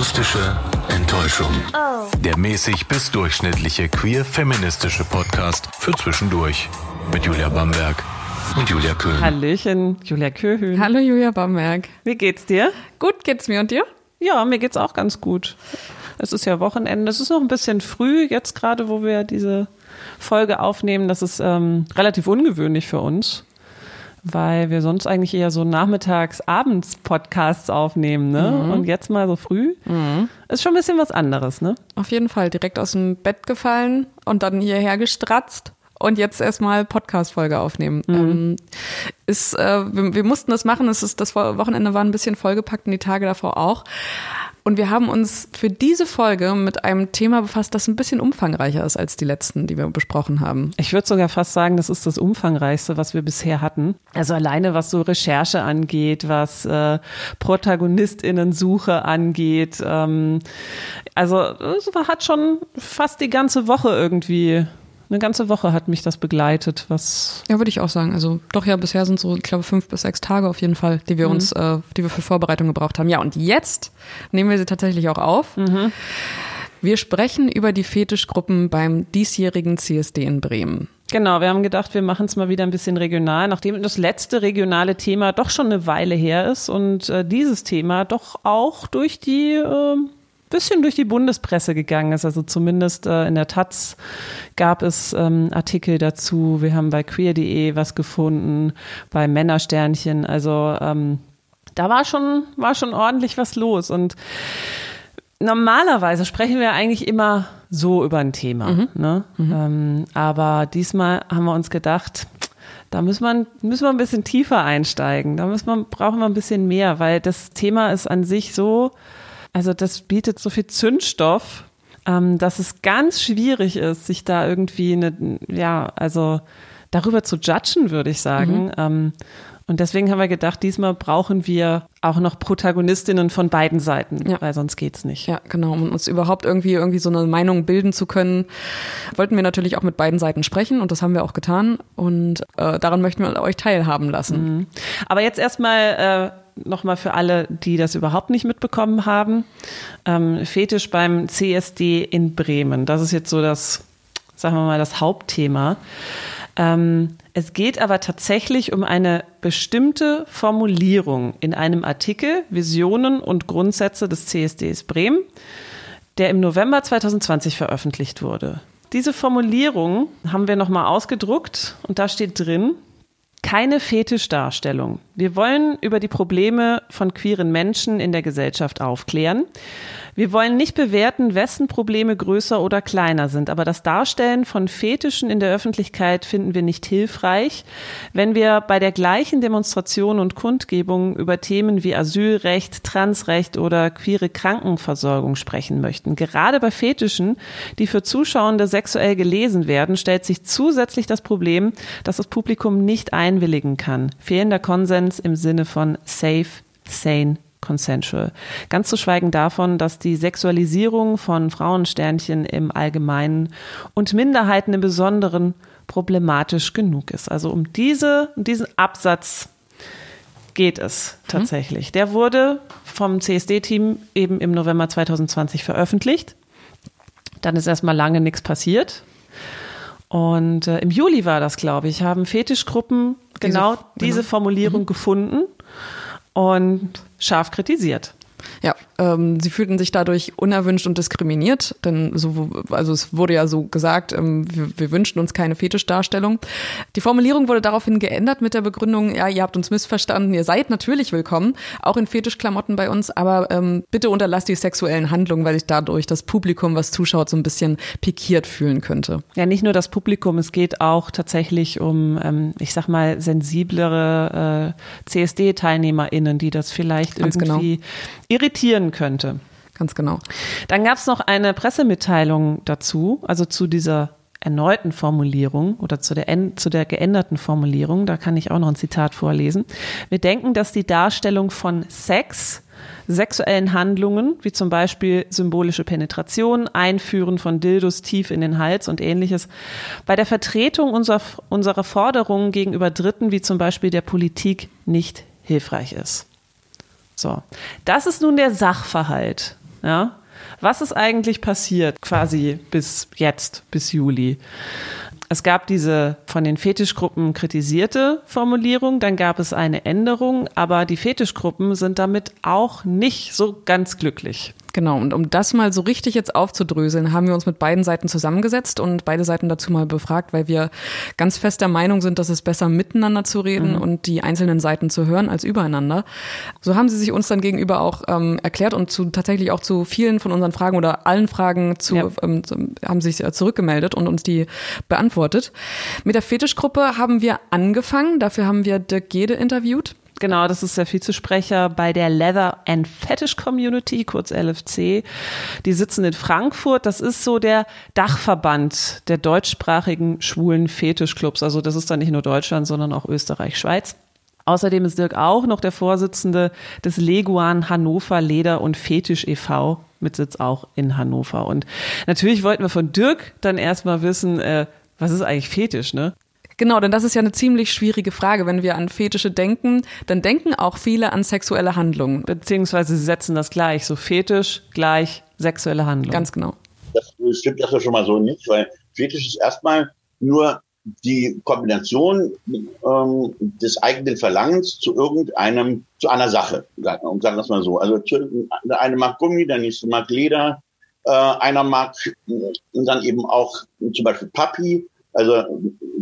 Akustische Enttäuschung. Der mäßig bis durchschnittliche queer-feministische Podcast für zwischendurch. Mit Julia Bamberg und Julia Köhn. Hallöchen, Julia Köhn. Hallo Julia Bamberg. Wie geht's dir? Gut geht's mir und dir? Ja, mir geht's auch ganz gut. Es ist ja Wochenende. Es ist noch ein bisschen früh jetzt gerade, wo wir diese Folge aufnehmen. Das ist ähm, relativ ungewöhnlich für uns, weil wir sonst eigentlich eher so nachmittags, abends Podcasts aufnehmen, ne? Mhm. Und jetzt mal so früh. Ist schon ein bisschen was anderes, ne? Auf jeden Fall direkt aus dem Bett gefallen und dann hierher gestratzt und jetzt erstmal Podcast-Folge aufnehmen. Ähm, ist, äh, wir, wir mussten das machen. Es ist, das Wochenende war ein bisschen vollgepackt und die Tage davor auch. Und wir haben uns für diese Folge mit einem Thema befasst, das ein bisschen umfangreicher ist als die letzten, die wir besprochen haben. Ich würde sogar fast sagen, das ist das umfangreichste, was wir bisher hatten. Also alleine was so Recherche angeht, was äh, Protagonistinnensuche angeht. Ähm, also es hat schon fast die ganze Woche irgendwie, eine ganze Woche hat mich das begleitet, was Ja, würde ich auch sagen. Also doch ja, bisher sind so, ich glaube, fünf bis sechs Tage auf jeden Fall, die wir uns, äh, die wir für Vorbereitung gebraucht haben. Ja, und jetzt nehmen wir sie tatsächlich auch auf. Wir sprechen über die Fetischgruppen beim diesjährigen CSD in Bremen. Genau, wir haben gedacht, wir machen es mal wieder ein bisschen regional, nachdem das letzte regionale Thema doch schon eine Weile her ist und äh, dieses Thema doch auch durch die äh, bisschen durch die Bundespresse gegangen ist. Also zumindest äh, in der Taz gab es ähm, Artikel dazu. Wir haben bei queer.de was gefunden, bei Männersternchen. Also ähm, da war schon, war schon ordentlich was los. Und normalerweise sprechen wir eigentlich immer so über ein Thema. Ne? Ähm, aber diesmal haben wir uns gedacht, da müssen wir, müssen wir ein bisschen tiefer einsteigen. Da müssen wir, brauchen wir ein bisschen mehr, weil das Thema ist an sich so, also das bietet so viel Zündstoff, ähm, dass es ganz schwierig ist, sich da irgendwie eine, ja, also darüber zu judgen, würde ich sagen. Ähm, und deswegen haben wir gedacht, diesmal brauchen wir auch noch Protagonistinnen von beiden Seiten, Ja. weil sonst geht's nicht. Ja, genau. Um uns überhaupt irgendwie, irgendwie so eine Meinung bilden zu können, wollten wir natürlich auch mit beiden Seiten sprechen und das haben wir auch getan. Und äh, daran möchten wir euch teilhaben lassen. Aber jetzt erstmal äh, nochmal für alle, die das überhaupt nicht mitbekommen haben. Ähm, Fetisch beim CSD in Bremen. Das ist jetzt so das, sagen wir mal, das Hauptthema. Ähm, es geht aber tatsächlich um eine bestimmte Formulierung in einem Artikel Visionen und Grundsätze des CSDs Bremen, der im November 2020 veröffentlicht wurde. Diese Formulierung haben wir nochmal ausgedruckt und da steht drin, keine Fetischdarstellung. Wir wollen über die Probleme von queeren Menschen in der Gesellschaft aufklären. Wir wollen nicht bewerten, wessen Probleme größer oder kleiner sind, aber das Darstellen von Fetischen in der Öffentlichkeit finden wir nicht hilfreich, wenn wir bei der gleichen Demonstration und Kundgebung über Themen wie Asylrecht, Transrecht oder queere Krankenversorgung sprechen möchten. Gerade bei Fetischen, die für Zuschauende sexuell gelesen werden, stellt sich zusätzlich das Problem, dass das Publikum nicht einwilligen kann. Fehlender Konsens im Sinne von safe, sane, consensual. Ganz zu schweigen davon, dass die Sexualisierung von Frauensternchen im Allgemeinen und Minderheiten im Besonderen problematisch genug ist. Also um diese, um diesen Absatz geht es tatsächlich. Der wurde vom CSD-Team eben im November 2020 veröffentlicht. Dann ist erstmal lange nichts passiert. Und äh, im Juli war das, glaube ich, haben Fetischgruppen Diese- genau diese genau. Formulierung gefunden und scharf kritisiert. Ja, ähm, sie fühlten sich dadurch unerwünscht und diskriminiert, denn so, also es wurde ja so gesagt, ähm, wir, wir wünschen uns keine Fetischdarstellung. Die Formulierung wurde daraufhin geändert mit der Begründung, ja, ihr habt uns missverstanden, ihr seid natürlich willkommen, auch in Fetischklamotten bei uns, aber ähm, bitte unterlasst die sexuellen Handlungen, weil sich dadurch das Publikum, was zuschaut, so ein bisschen pikiert fühlen könnte. Ja, nicht nur das Publikum, es geht auch tatsächlich um, ähm, ich sag mal, sensiblere äh, CSD-TeilnehmerInnen, die das vielleicht Ganz genau. Irritieren könnte. Ganz genau. Dann gab es noch eine Pressemitteilung dazu, also zu dieser erneuten Formulierung oder zu der, zu der geänderten Formulierung. Da kann ich auch noch ein Zitat vorlesen. Wir denken, dass die Darstellung von Sex, sexuellen Handlungen, wie zum Beispiel symbolische Penetration, Einführen von Dildos tief in den Hals und ähnliches, bei der Vertretung unserer, unserer Forderungen gegenüber Dritten, wie zum Beispiel der Politik, nicht hilfreich ist. So, das ist nun der Sachverhalt. Ja? Was ist eigentlich passiert, quasi bis jetzt, bis Juli? Es gab diese von den Fetischgruppen kritisierte Formulierung, dann gab es eine Änderung, aber die Fetischgruppen sind damit auch nicht so ganz glücklich. Genau, und um das mal so richtig jetzt aufzudröseln, haben wir uns mit beiden Seiten zusammengesetzt und beide Seiten dazu mal befragt, weil wir ganz fest der Meinung sind, dass es besser miteinander zu reden mhm. und die einzelnen Seiten zu hören als übereinander. So haben sie sich uns dann gegenüber auch ähm, erklärt und zu tatsächlich auch zu vielen von unseren Fragen oder allen Fragen zu, ja. ähm, haben sich äh, zurückgemeldet und uns die beantwortet. Mit der Fetischgruppe haben wir angefangen, dafür haben wir Dirk Gede interviewt. Genau, das ist der Vizesprecher bei der Leather and Fetish Community, kurz LFC. Die sitzen in Frankfurt. Das ist so der Dachverband der deutschsprachigen schwulen Fetischclubs. Also das ist dann nicht nur Deutschland, sondern auch Österreich, Schweiz. Außerdem ist Dirk auch noch der Vorsitzende des Leguan Hannover Leder und Fetisch e.V. mit Sitz auch in Hannover. Und natürlich wollten wir von Dirk dann erstmal wissen, äh, was ist eigentlich Fetisch, ne? Genau, denn das ist ja eine ziemlich schwierige Frage. Wenn wir an Fetische denken, dann denken auch viele an sexuelle Handlungen. Beziehungsweise sie setzen das gleich, so Fetisch gleich sexuelle Handlung. Ganz genau. Das stimmt erstmal schon mal so nicht, weil Fetisch ist erstmal nur die Kombination ähm, des eigenen Verlangens zu irgendeinem, zu einer Sache, sagen, sagen wir es mal so. Also der eine mag Gummi, der nächste mag Leder, äh, einer mag dann eben auch zum Beispiel Papi, also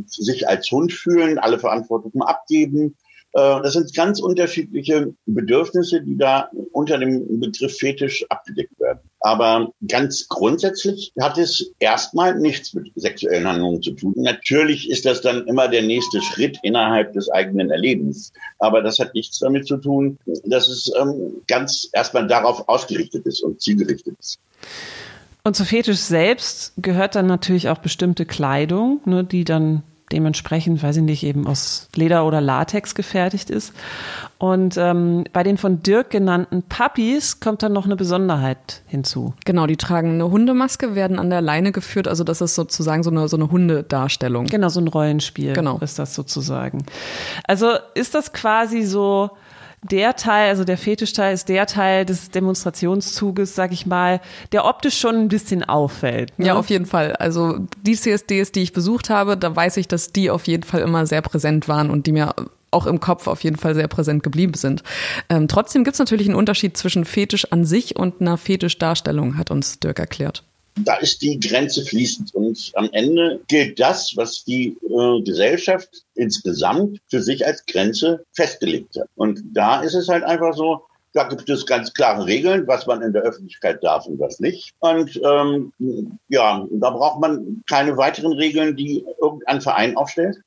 sich als Hund fühlen, alle Verantwortung abgeben. Äh, das sind ganz unterschiedliche Bedürfnisse, die da unter dem Begriff Fetisch abgedeckt werden. Aber ganz grundsätzlich hat es erstmal nichts mit sexuellen Handlungen zu tun. Natürlich ist das dann immer der nächste Schritt innerhalb des eigenen Erlebens. Aber das hat nichts damit zu tun, dass es ähm, ganz erstmal darauf ausgerichtet ist und zielgerichtet ist. Und zu Fetisch selbst gehört dann natürlich auch bestimmte Kleidung, ne, die dann dementsprechend, weiß ich nicht, eben aus Leder oder Latex gefertigt ist. Und ähm, bei den von Dirk genannten Puppies kommt dann noch eine Besonderheit hinzu. Genau, die tragen eine Hundemaske, werden an der Leine geführt. Also das ist sozusagen so eine, so eine Hundedarstellung. Genau, so ein Rollenspiel genau. ist das sozusagen. Also ist das quasi so der Teil, also der Fetischteil ist der Teil des Demonstrationszuges, sag ich mal, der optisch schon ein bisschen auffällt. Ne? Ja, auf jeden Fall. Also die CSDs, die ich besucht habe, da weiß ich, dass die auf jeden Fall immer sehr präsent waren und die mir auch im Kopf auf jeden Fall sehr präsent geblieben sind. Ähm, trotzdem gibt es natürlich einen Unterschied zwischen Fetisch an sich und einer Fetischdarstellung, hat uns Dirk erklärt da ist die Grenze fließend. Und am Ende gilt das, was die äh, Gesellschaft insgesamt für sich als Grenze festgelegt hat. Und da ist es halt einfach so, da gibt es ganz klare Regeln, was man in der Öffentlichkeit darf und was nicht. Und ähm, ja, da braucht man keine weiteren Regeln, die irgendein Verein aufstellt.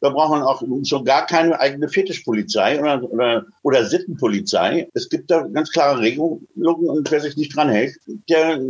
Da braucht man auch schon gar keine eigene Fetischpolizei oder, oder, oder Sittenpolizei. Es gibt da ganz klare Regelungen und wer sich nicht dran hält, der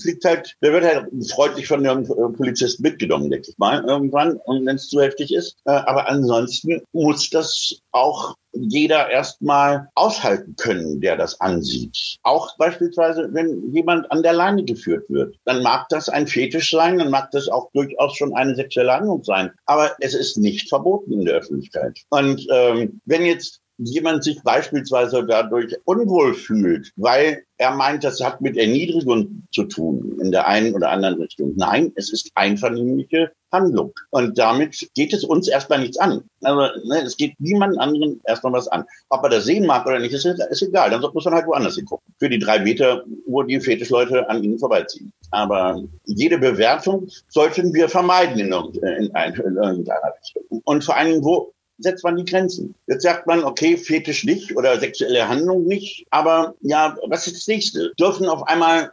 fliegt halt, der wird halt freundlich von dem Polizisten mitgenommen, denke ich mal, irgendwann, und wenn es zu heftig ist. Äh, aber ansonsten muss das auch jeder erstmal aushalten können, der das ansieht. Auch beispielsweise, wenn jemand an der Leine geführt wird, dann mag das ein Fetisch sein, dann mag das auch durchaus schon eine sexuelle Handlung sein. Aber es ist nicht verboten in der Öffentlichkeit. Und ähm, wenn jetzt jemand sich beispielsweise dadurch unwohl fühlt, weil er meint, das hat mit Erniedrigung zu tun in der einen oder anderen Richtung. Nein, es ist einvernehmliche Handlung. Und damit geht es uns erstmal nichts an. Also ne, es geht niemand anderen erstmal was an. Ob er das sehen mag oder nicht, ist, ist egal. Dann muss man halt woanders hingucken. Für die drei Meter, wo die Fetischleute an ihnen vorbeiziehen. Aber jede Bewertung sollten wir vermeiden in, in, in irgendeiner Richtung. Und vor Dingen, wo setzt man die Grenzen. Jetzt sagt man, okay, Fetisch nicht oder sexuelle Handlung nicht, aber ja, was ist das nächste? Dürfen auf einmal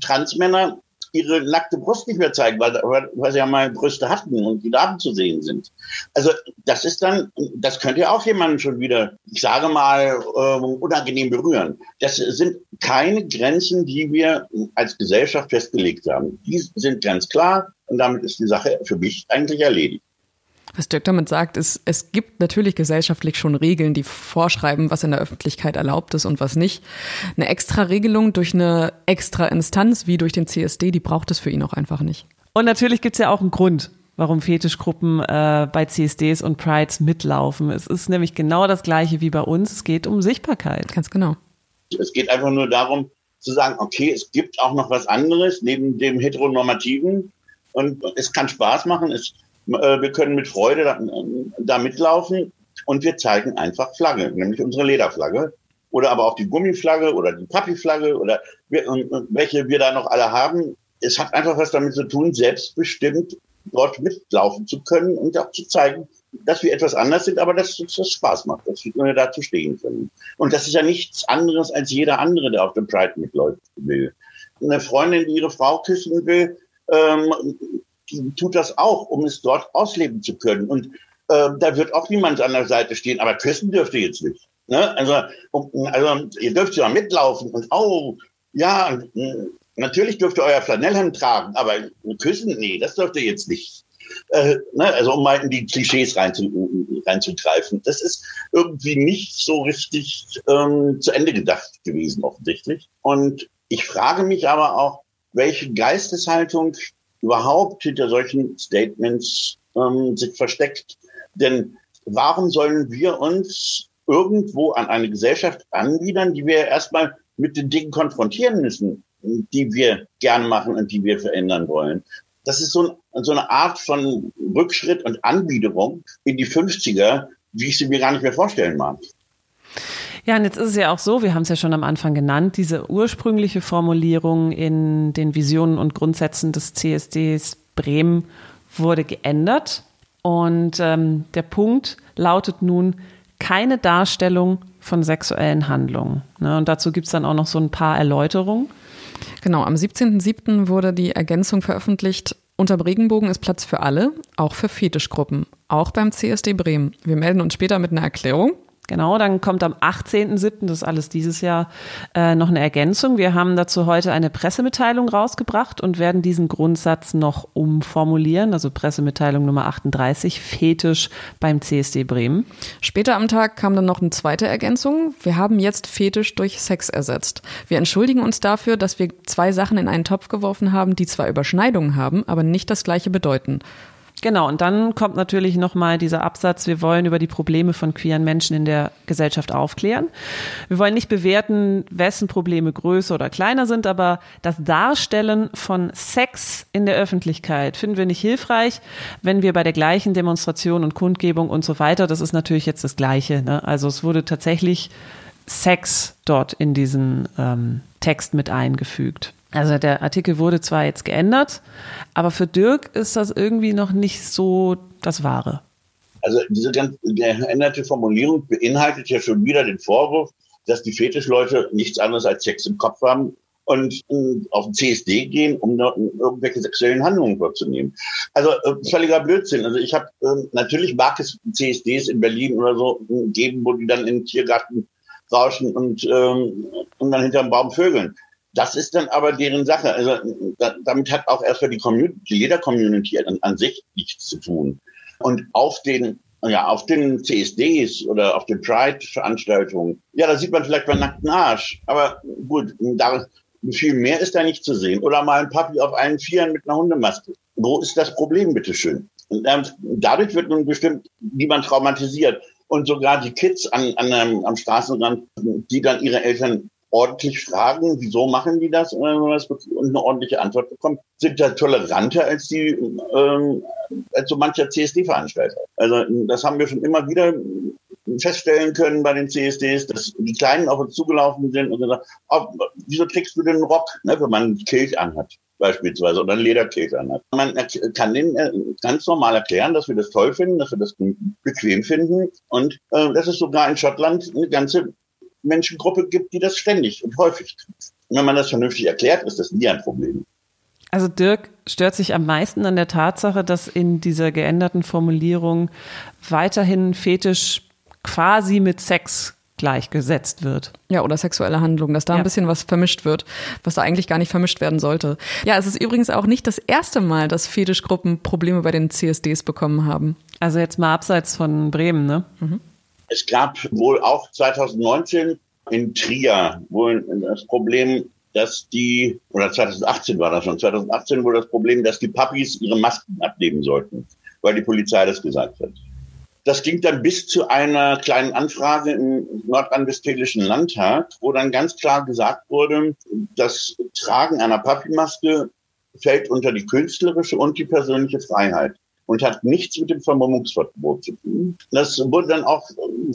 Transmänner ihre nackte Brust nicht mehr zeigen, weil, weil sie ja mal Brüste hatten und die Daten zu sehen sind. Also das ist dann, das könnte ja auch jemanden schon wieder, ich sage mal, äh, unangenehm berühren. Das sind keine Grenzen, die wir als Gesellschaft festgelegt haben. Die sind ganz klar und damit ist die Sache für mich eigentlich erledigt. Was Dirk damit sagt, ist, es gibt natürlich gesellschaftlich schon Regeln, die vorschreiben, was in der Öffentlichkeit erlaubt ist und was nicht. Eine extra Regelung durch eine extra Instanz wie durch den CSD, die braucht es für ihn auch einfach nicht. Und natürlich gibt es ja auch einen Grund, warum Fetischgruppen äh, bei CSDs und Prides mitlaufen. Es ist nämlich genau das gleiche wie bei uns. Es geht um Sichtbarkeit. Ganz genau. Es geht einfach nur darum, zu sagen, okay, es gibt auch noch was anderes neben dem heteronormativen und es kann Spaß machen, es, wir können mit Freude da, da mitlaufen und wir zeigen einfach Flagge, nämlich unsere Lederflagge oder aber auch die Gummiflagge oder die Pappiflagge oder wir, welche wir da noch alle haben. Es hat einfach was damit zu tun, selbstbestimmt dort mitlaufen zu können und auch zu zeigen, dass wir etwas anders sind, aber dass uns das Spaß macht, dass wir da zu stehen können. Und das ist ja nichts anderes als jeder andere, der auf dem Pride mitläuft will. Eine Freundin, die ihre Frau küssen will, ähm, tut das auch, um es dort ausleben zu können. Und äh, da wird auch niemand an der Seite stehen, aber küssen dürft ihr jetzt nicht. Ne? Also, also ihr dürft ja mitlaufen und oh, ja, natürlich dürft ihr euer Flanellhemd tragen, aber küssen, nee, das dürft ihr jetzt nicht. Äh, ne, also um mal in die Klischees reinzu, reinzugreifen. Das ist irgendwie nicht so richtig ähm, zu Ende gedacht gewesen, offensichtlich. Und ich frage mich aber auch, welche Geisteshaltung überhaupt hinter solchen Statements ähm, sich versteckt. Denn warum sollen wir uns irgendwo an eine Gesellschaft anbiedern, die wir erstmal mit den Dingen konfrontieren müssen, die wir gerne machen und die wir verändern wollen? Das ist so, ein, so eine Art von Rückschritt und Anbiederung in die 50er, wie ich sie mir gar nicht mehr vorstellen mag. Ja, und jetzt ist es ja auch so, wir haben es ja schon am Anfang genannt, diese ursprüngliche Formulierung in den Visionen und Grundsätzen des CSDs Bremen wurde geändert. Und ähm, der Punkt lautet nun keine Darstellung von sexuellen Handlungen. Ne? Und dazu gibt es dann auch noch so ein paar Erläuterungen. Genau, am 17.07. wurde die Ergänzung veröffentlicht. Unter Regenbogen ist Platz für alle, auch für Fetischgruppen, auch beim CSD Bremen. Wir melden uns später mit einer Erklärung. Genau, dann kommt am 18.07., das ist alles dieses Jahr, äh, noch eine Ergänzung. Wir haben dazu heute eine Pressemitteilung rausgebracht und werden diesen Grundsatz noch umformulieren, also Pressemitteilung Nummer 38, Fetisch beim CSD Bremen. Später am Tag kam dann noch eine zweite Ergänzung. Wir haben jetzt Fetisch durch Sex ersetzt. Wir entschuldigen uns dafür, dass wir zwei Sachen in einen Topf geworfen haben, die zwar Überschneidungen haben, aber nicht das gleiche bedeuten. Genau, und dann kommt natürlich nochmal dieser Absatz, wir wollen über die Probleme von queeren Menschen in der Gesellschaft aufklären. Wir wollen nicht bewerten, wessen Probleme größer oder kleiner sind, aber das Darstellen von Sex in der Öffentlichkeit finden wir nicht hilfreich, wenn wir bei der gleichen Demonstration und Kundgebung und so weiter, das ist natürlich jetzt das Gleiche. Ne? Also es wurde tatsächlich Sex dort in diesen ähm, Text mit eingefügt. Also der Artikel wurde zwar jetzt geändert, aber für Dirk ist das irgendwie noch nicht so das Wahre. Also diese ganz geänderte Formulierung beinhaltet ja schon wieder den Vorwurf, dass die Fetischleute nichts anderes als Sex im Kopf haben und äh, auf den CSD gehen, um dort irgendwelche sexuellen Handlungen vorzunehmen. Also äh, völliger Blödsinn. Also ich habe äh, natürlich mag es CSDs in Berlin oder so geben, wo die dann in den Tiergarten rauschen und, ähm, und dann hinterm Baum vögeln. Das ist dann aber deren Sache. Also da, damit hat auch erstmal die Community, jeder Community an, an sich nichts zu tun. Und auf den ja, auf den CSDs oder auf den Pride-Veranstaltungen, ja, da sieht man vielleicht mal nackten Arsch. Aber gut, da, viel mehr ist da nicht zu sehen. Oder mal ein Papi auf allen Vieren mit einer Hundemaske. Wo ist das Problem, bitteschön? Und dadurch wird nun bestimmt niemand traumatisiert. Und sogar die Kids an, an, am Straßenrand, die dann ihre Eltern ordentlich fragen, wieso machen die das und eine ordentliche Antwort bekommen, sind da toleranter als die ähm, als so mancher CSD-Veranstalter. Also das haben wir schon immer wieder feststellen können bei den CSDs, dass die Kleinen auf uns zugelaufen sind und gesagt, oh, wieso trägst du einen Rock, ne, wenn man ein Kilt anhat beispielsweise oder ein Lederkilt anhat. Man kann denen äh, ganz normal erklären, dass wir das toll finden, dass wir das bequem finden und äh, dass es sogar in Schottland eine ganze Menschengruppe gibt, die das ständig und häufig tut. Und wenn man das vernünftig erklärt, ist das nie ein Problem. Also Dirk stört sich am meisten an der Tatsache, dass in dieser geänderten Formulierung weiterhin Fetisch quasi mit Sex gleichgesetzt wird. Ja, oder sexuelle Handlungen, dass da ja. ein bisschen was vermischt wird, was da eigentlich gar nicht vermischt werden sollte. Ja, es ist übrigens auch nicht das erste Mal, dass Fetischgruppen Probleme bei den CSDs bekommen haben. Also jetzt mal abseits von Bremen, ne? Mhm. Es gab wohl auch 2019 in Trier wohl das Problem, dass die, oder 2018 war das schon, 2018 wohl das Problem, dass die Puppies ihre Masken abnehmen sollten, weil die Polizei das gesagt hat. Das ging dann bis zu einer kleinen Anfrage im nordrhein-westfälischen Landtag, wo dann ganz klar gesagt wurde, das Tragen einer Papimaske fällt unter die künstlerische und die persönliche Freiheit und hat nichts mit dem Vermummungsverbot zu tun. Das wurde dann auch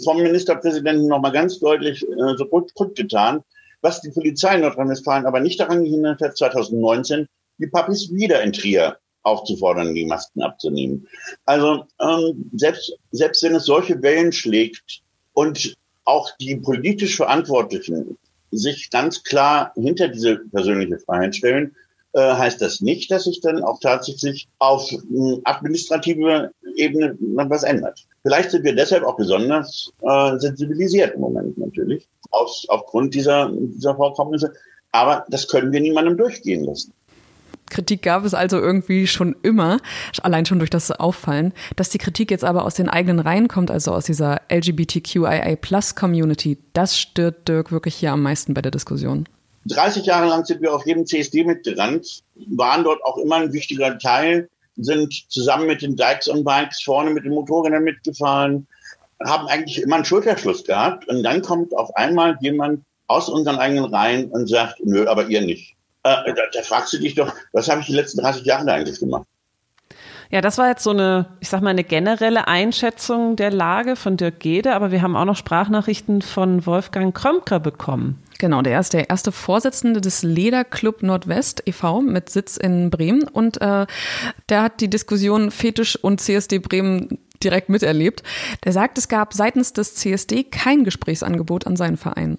vom Ministerpräsidenten nochmal ganz deutlich äh, so gut getan, was die Polizei in Nordrhein-Westfalen aber nicht daran gehindert hat, 2019 die Papis wieder in Trier aufzufordern, die Masken abzunehmen. Also ähm, selbst, selbst wenn es solche Wellen schlägt und auch die politisch Verantwortlichen sich ganz klar hinter diese persönliche Freiheit stellen, äh, heißt das nicht, dass sich dann auch tatsächlich auf äh, administrative Ebene noch was ändert. Vielleicht sind wir deshalb auch besonders äh, sensibilisiert im Moment natürlich, aus, aufgrund dieser, dieser Vorkommnisse. Aber das können wir niemandem durchgehen lassen. Kritik gab es also irgendwie schon immer, allein schon durch das Auffallen. Dass die Kritik jetzt aber aus den eigenen Reihen kommt, also aus dieser LGBTQIA-Plus-Community, das stört Dirk wirklich hier am meisten bei der Diskussion. 30 Jahre lang sind wir auf jedem CSD mitgerannt, waren dort auch immer ein wichtiger Teil, sind zusammen mit den Dykes und Bikes vorne mit den Motorrädern mitgefahren, haben eigentlich immer einen Schulterschluss gehabt und dann kommt auf einmal jemand aus unseren eigenen Reihen und sagt, nö, aber ihr nicht. Äh, da, da fragst du dich doch, was habe ich die letzten 30 Jahre da eigentlich gemacht? Ja, das war jetzt so eine, ich sag mal, eine generelle Einschätzung der Lage von Dirk Gede, aber wir haben auch noch Sprachnachrichten von Wolfgang Krömker bekommen. Genau, der ist der erste Vorsitzende des Lederclub Nordwest e.V. mit Sitz in Bremen und äh, der hat die Diskussion Fetisch und CSD Bremen direkt miterlebt. Der sagt, es gab seitens des CSD kein Gesprächsangebot an seinen Verein.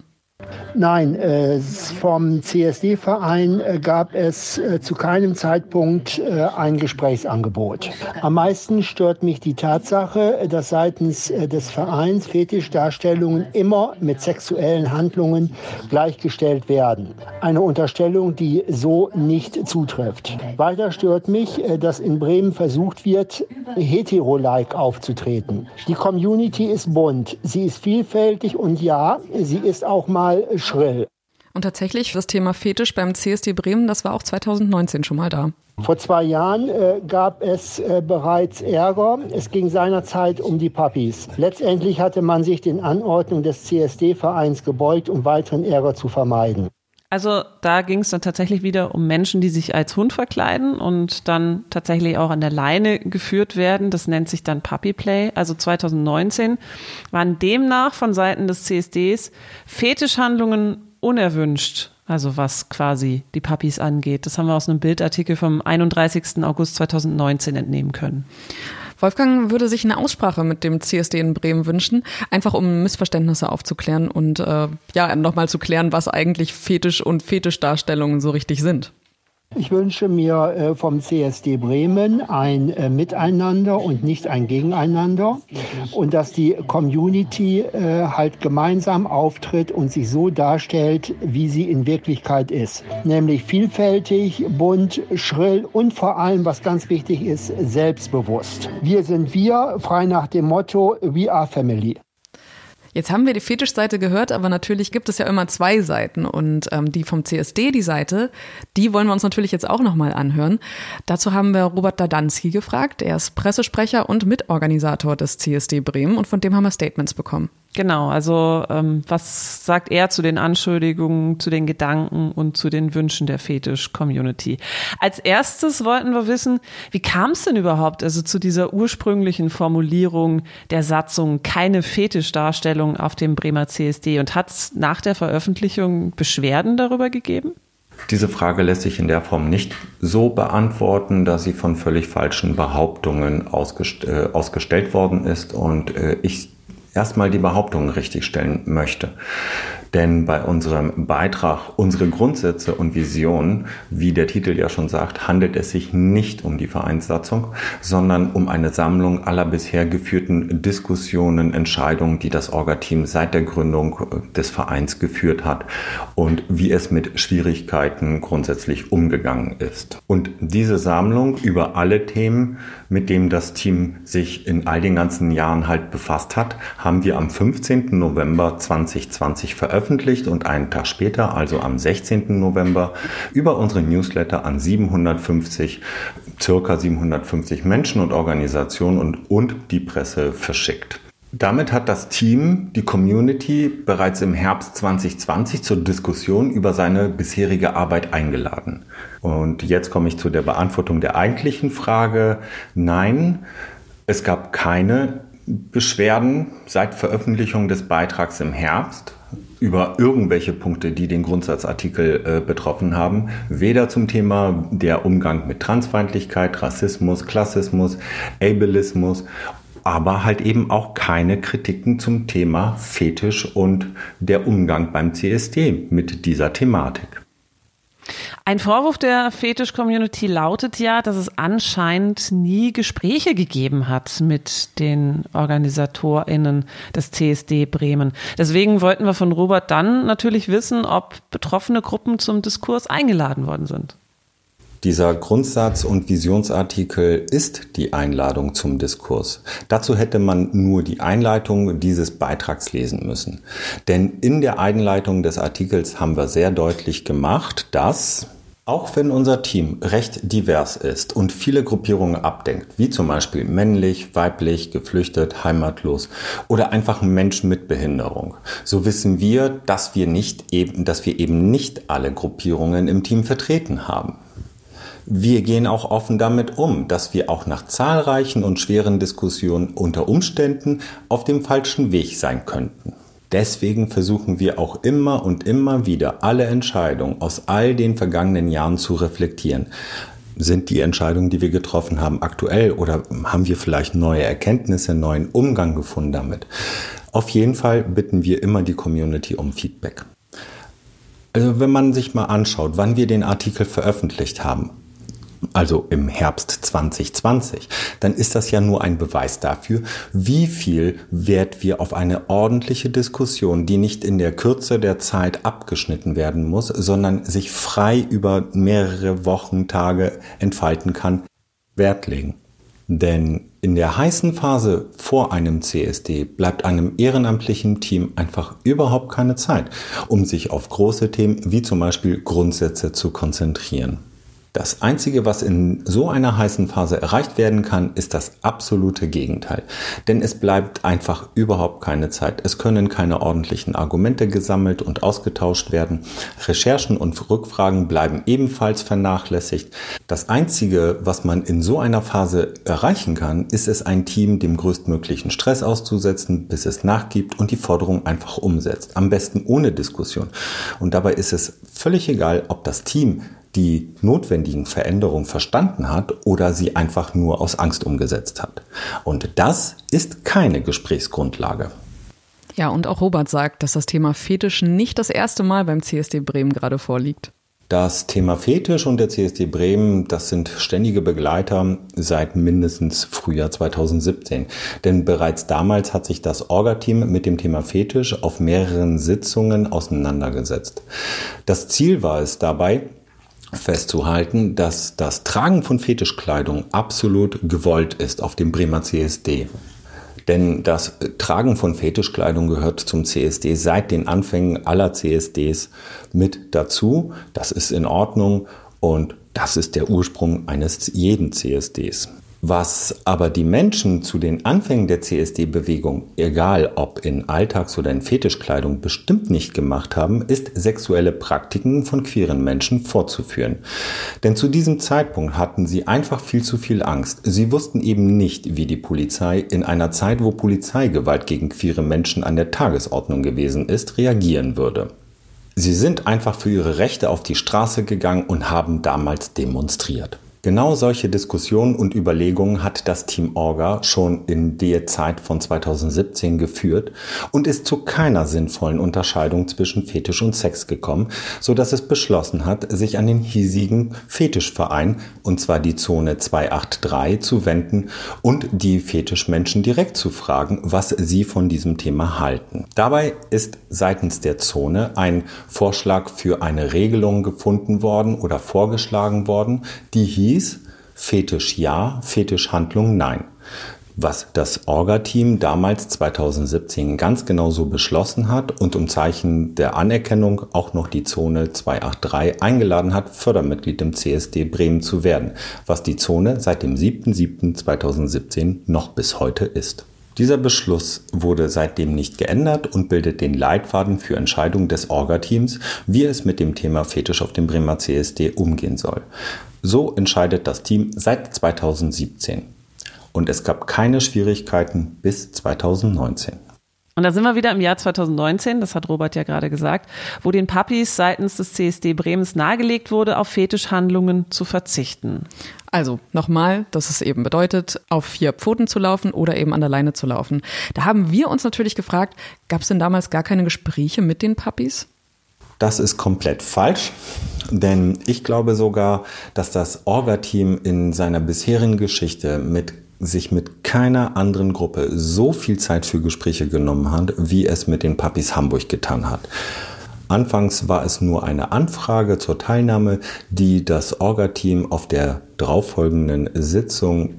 Nein, äh, vom CSD-Verein äh, gab es äh, zu keinem Zeitpunkt äh, ein Gesprächsangebot. Am meisten stört mich die Tatsache, dass seitens äh, des Vereins Fetischdarstellungen immer mit sexuellen Handlungen gleichgestellt werden. Eine Unterstellung, die so nicht zutrifft. Weiter stört mich, äh, dass in Bremen versucht wird, hetero-like aufzutreten. Die Community ist bunt, sie ist vielfältig und ja, sie ist auch mal mal schrill. Und tatsächlich, das Thema Fetisch beim CSD Bremen, das war auch 2019 schon mal da. Vor zwei Jahren äh, gab es äh, bereits Ärger. Es ging seinerzeit um die Puppies. Letztendlich hatte man sich den Anordnungen des CSD-Vereins gebeugt, um weiteren Ärger zu vermeiden. Also da ging es dann tatsächlich wieder um Menschen, die sich als Hund verkleiden und dann tatsächlich auch an der Leine geführt werden. Das nennt sich dann Puppy Play. Also 2019 waren demnach von Seiten des CSDs Fetischhandlungen unerwünscht. Also was quasi die Puppies angeht. Das haben wir aus einem Bildartikel vom 31. August 2019 entnehmen können. Wolfgang würde sich eine Aussprache mit dem CSD in Bremen wünschen, einfach um Missverständnisse aufzuklären und äh, ja, nochmal zu klären, was eigentlich Fetisch und Fetischdarstellungen so richtig sind. Ich wünsche mir äh, vom CSD Bremen ein äh, Miteinander und nicht ein Gegeneinander und dass die Community äh, halt gemeinsam auftritt und sich so darstellt, wie sie in Wirklichkeit ist. Nämlich vielfältig, bunt, schrill und vor allem, was ganz wichtig ist, selbstbewusst. Wir sind wir, frei nach dem Motto, We are Family. Jetzt haben wir die Fetischseite gehört, aber natürlich gibt es ja immer zwei Seiten und ähm, die vom CSD, die Seite, die wollen wir uns natürlich jetzt auch nochmal anhören. Dazu haben wir Robert Dadanski gefragt. Er ist Pressesprecher und Mitorganisator des CSD Bremen und von dem haben wir Statements bekommen. Genau, also ähm, was sagt er zu den Anschuldigungen, zu den Gedanken und zu den Wünschen der Fetisch-Community? Als erstes wollten wir wissen, wie kam es denn überhaupt also zu dieser ursprünglichen Formulierung der Satzung keine Fetischdarstellung auf dem Bremer CSD und hat es nach der Veröffentlichung Beschwerden darüber gegeben? Diese Frage lässt sich in der Form nicht so beantworten, dass sie von völlig falschen Behauptungen ausgest äh, ausgestellt worden ist und äh, ich erstmal die Behauptungen richtigstellen möchte. Denn bei unserem Beitrag, unsere Grundsätze und Visionen, wie der Titel ja schon sagt, handelt es sich nicht um die Vereinssatzung, sondern um eine Sammlung aller bisher geführten Diskussionen, Entscheidungen, die das Orga-Team seit der Gründung äh, des Vereins geführt hat und wie es mit Schwierigkeiten grundsätzlich umgegangen ist. Und diese Sammlung über alle Themen, mit denen das Team sich in all den ganzen Jahren halt befasst hat, haben wir am 15. November 2020 veröffentlicht veröffentlicht und einen Tag später, also am 16. November, über unsere Newsletter an 750, circa 750 Menschen und Organisationen und, und die Presse verschickt. Damit hat das Team die Community bereits im Herbst 2020 zur Diskussion über seine bisherige Arbeit eingeladen. Und jetzt komme ich zu der Beantwortung der eigentlichen Frage. Nein, es gab keine Beschwerden seit Veröffentlichung des Beitrags im Herbst über irgendwelche Punkte, die den Grundsatzartikel äh, betroffen haben. Weder zum Thema der Umgang mit Transfeindlichkeit, Rassismus, Klassismus, Ableismus aber halt eben auch keine Kritiken zum Thema Fetisch und der Umgang beim CSD mit dieser Thematik. Ein Vorwurf der Fetisch-Community lautet ja, dass es anscheinend nie Gespräche gegeben hat mit den OrganisatorInnen des CSD Bremen. Deswegen wollten wir von Robert dann natürlich wissen, ob betroffene Gruppen zum Diskurs eingeladen worden sind. Dieser Grundsatz- und Visionsartikel ist die Einladung zum Diskurs. Dazu hätte man nur die Einleitung dieses Beitrags lesen müssen. Denn in der Einleitung des Artikels haben wir sehr deutlich gemacht, dass auch wenn unser Team recht divers ist und viele Gruppierungen abdenkt, wie zum Beispiel männlich, weiblich, geflüchtet, heimatlos oder einfach Menschen mit Behinderung, so wissen wir, dass wir nicht eben, dass wir eben nicht alle Gruppierungen im Team vertreten haben. Wir gehen auch offen damit um, dass wir auch nach zahlreichen und schweren Diskussionen unter Umständen auf dem falschen Weg sein könnten. Deswegen versuchen wir auch immer und immer wieder alle Entscheidungen aus all den vergangenen Jahren zu reflektieren. Sind die Entscheidungen, die wir getroffen haben, aktuell oder haben wir vielleicht neue Erkenntnisse, neuen Umgang gefunden damit? Auf jeden Fall bitten wir immer die Community um Feedback. Also wenn man sich mal anschaut, wann wir den Artikel veröffentlicht haben, also im Herbst 2020, dann ist das ja nur ein Beweis dafür, wie viel Wert wir auf eine ordentliche Diskussion, die nicht in der Kürze der Zeit abgeschnitten werden muss, sondern sich frei über mehrere Wochen, Tage entfalten kann, Wert legen. Denn in der heißen Phase vor einem CSD bleibt einem ehrenamtlichen Team einfach überhaupt keine Zeit, um sich auf große Themen wie zum Beispiel Grundsätze zu konzentrieren. Das Einzige, was in so einer heißen Phase erreicht werden kann, ist das absolute Gegenteil. Denn es bleibt einfach überhaupt keine Zeit. Es können keine ordentlichen Argumente gesammelt und ausgetauscht werden. Recherchen und Rückfragen bleiben ebenfalls vernachlässigt. Das Einzige, was man in so einer Phase erreichen kann, ist es, ein Team dem größtmöglichen Stress auszusetzen, bis es nachgibt und die Forderung einfach umsetzt. Am besten ohne Diskussion. Und dabei ist es völlig egal, ob das Team die notwendigen Veränderungen verstanden hat oder sie einfach nur aus Angst umgesetzt hat. Und das ist keine Gesprächsgrundlage. Ja, und auch Robert sagt, dass das Thema Fetisch nicht das erste Mal beim CSD Bremen gerade vorliegt. Das Thema Fetisch und der CSD Bremen, das sind ständige Begleiter seit mindestens Frühjahr 2017. Denn bereits damals hat sich das Orga-Team mit dem Thema Fetisch auf mehreren Sitzungen auseinandergesetzt. Das Ziel war es dabei, festzuhalten, dass das Tragen von Fetischkleidung absolut gewollt ist auf dem Bremer CSD. Denn das Tragen von Fetischkleidung gehört zum CSD seit den Anfängen aller CSDs mit dazu. Das ist in Ordnung und das ist der Ursprung eines jeden CSDs. Was aber die Menschen zu den Anfängen der CSD-Bewegung, egal ob in Alltags- oder in Fetischkleidung, bestimmt nicht gemacht haben, ist sexuelle Praktiken von queeren Menschen vorzuführen. Denn zu diesem Zeitpunkt hatten sie einfach viel zu viel Angst. Sie wussten eben nicht, wie die Polizei in einer Zeit, wo Polizeigewalt gegen queere Menschen an der Tagesordnung gewesen ist, reagieren würde. Sie sind einfach für ihre Rechte auf die Straße gegangen und haben damals demonstriert. Genau solche Diskussionen und Überlegungen hat das Team Orga schon in der Zeit von 2017 geführt und ist zu keiner sinnvollen Unterscheidung zwischen Fetisch und Sex gekommen, so dass es beschlossen hat, sich an den hiesigen Fetischverein, und zwar die Zone 283, zu wenden und die Fetischmenschen direkt zu fragen, was sie von diesem Thema halten. Dabei ist seitens der Zone ein Vorschlag für eine Regelung gefunden worden oder vorgeschlagen worden, die hier hieß Fetisch ja, Fetischhandlung nein. was das Orga-Team damals 2017 ganz genau so beschlossen hat und um Zeichen der Anerkennung auch noch die Zone 283 eingeladen hat, Fördermitglied im CSD Bremen zu werden, was die Zone seit dem 7.7.2017 noch bis heute ist. Dieser Beschluss wurde seitdem nicht geändert und bildet den Leitfaden für Entscheidungen des Orga-Teams, wie es mit dem Thema Fetisch auf dem Bremer CSD umgehen soll. So entscheidet das Team seit 2017 und es gab keine Schwierigkeiten bis 2019. Und da sind wir wieder im Jahr 2019, das hat Robert ja gerade gesagt, wo den Puppies seitens des CSD Bremens nahegelegt wurde, auf Fetischhandlungen zu verzichten. Also nochmal, dass es eben bedeutet, auf vier Pfoten zu laufen oder eben an der Leine zu laufen. Da haben wir uns natürlich gefragt, gab es denn damals gar keine Gespräche mit den Puppies? Das ist komplett falsch, denn ich glaube sogar, dass das Orga-Team in seiner bisherigen Geschichte mit sich mit keiner anderen Gruppe so viel Zeit für Gespräche genommen hat, wie es mit den Puppies Hamburg getan hat. Anfangs war es nur eine Anfrage zur Teilnahme, die das Orga-Team auf der darauffolgenden Sitzung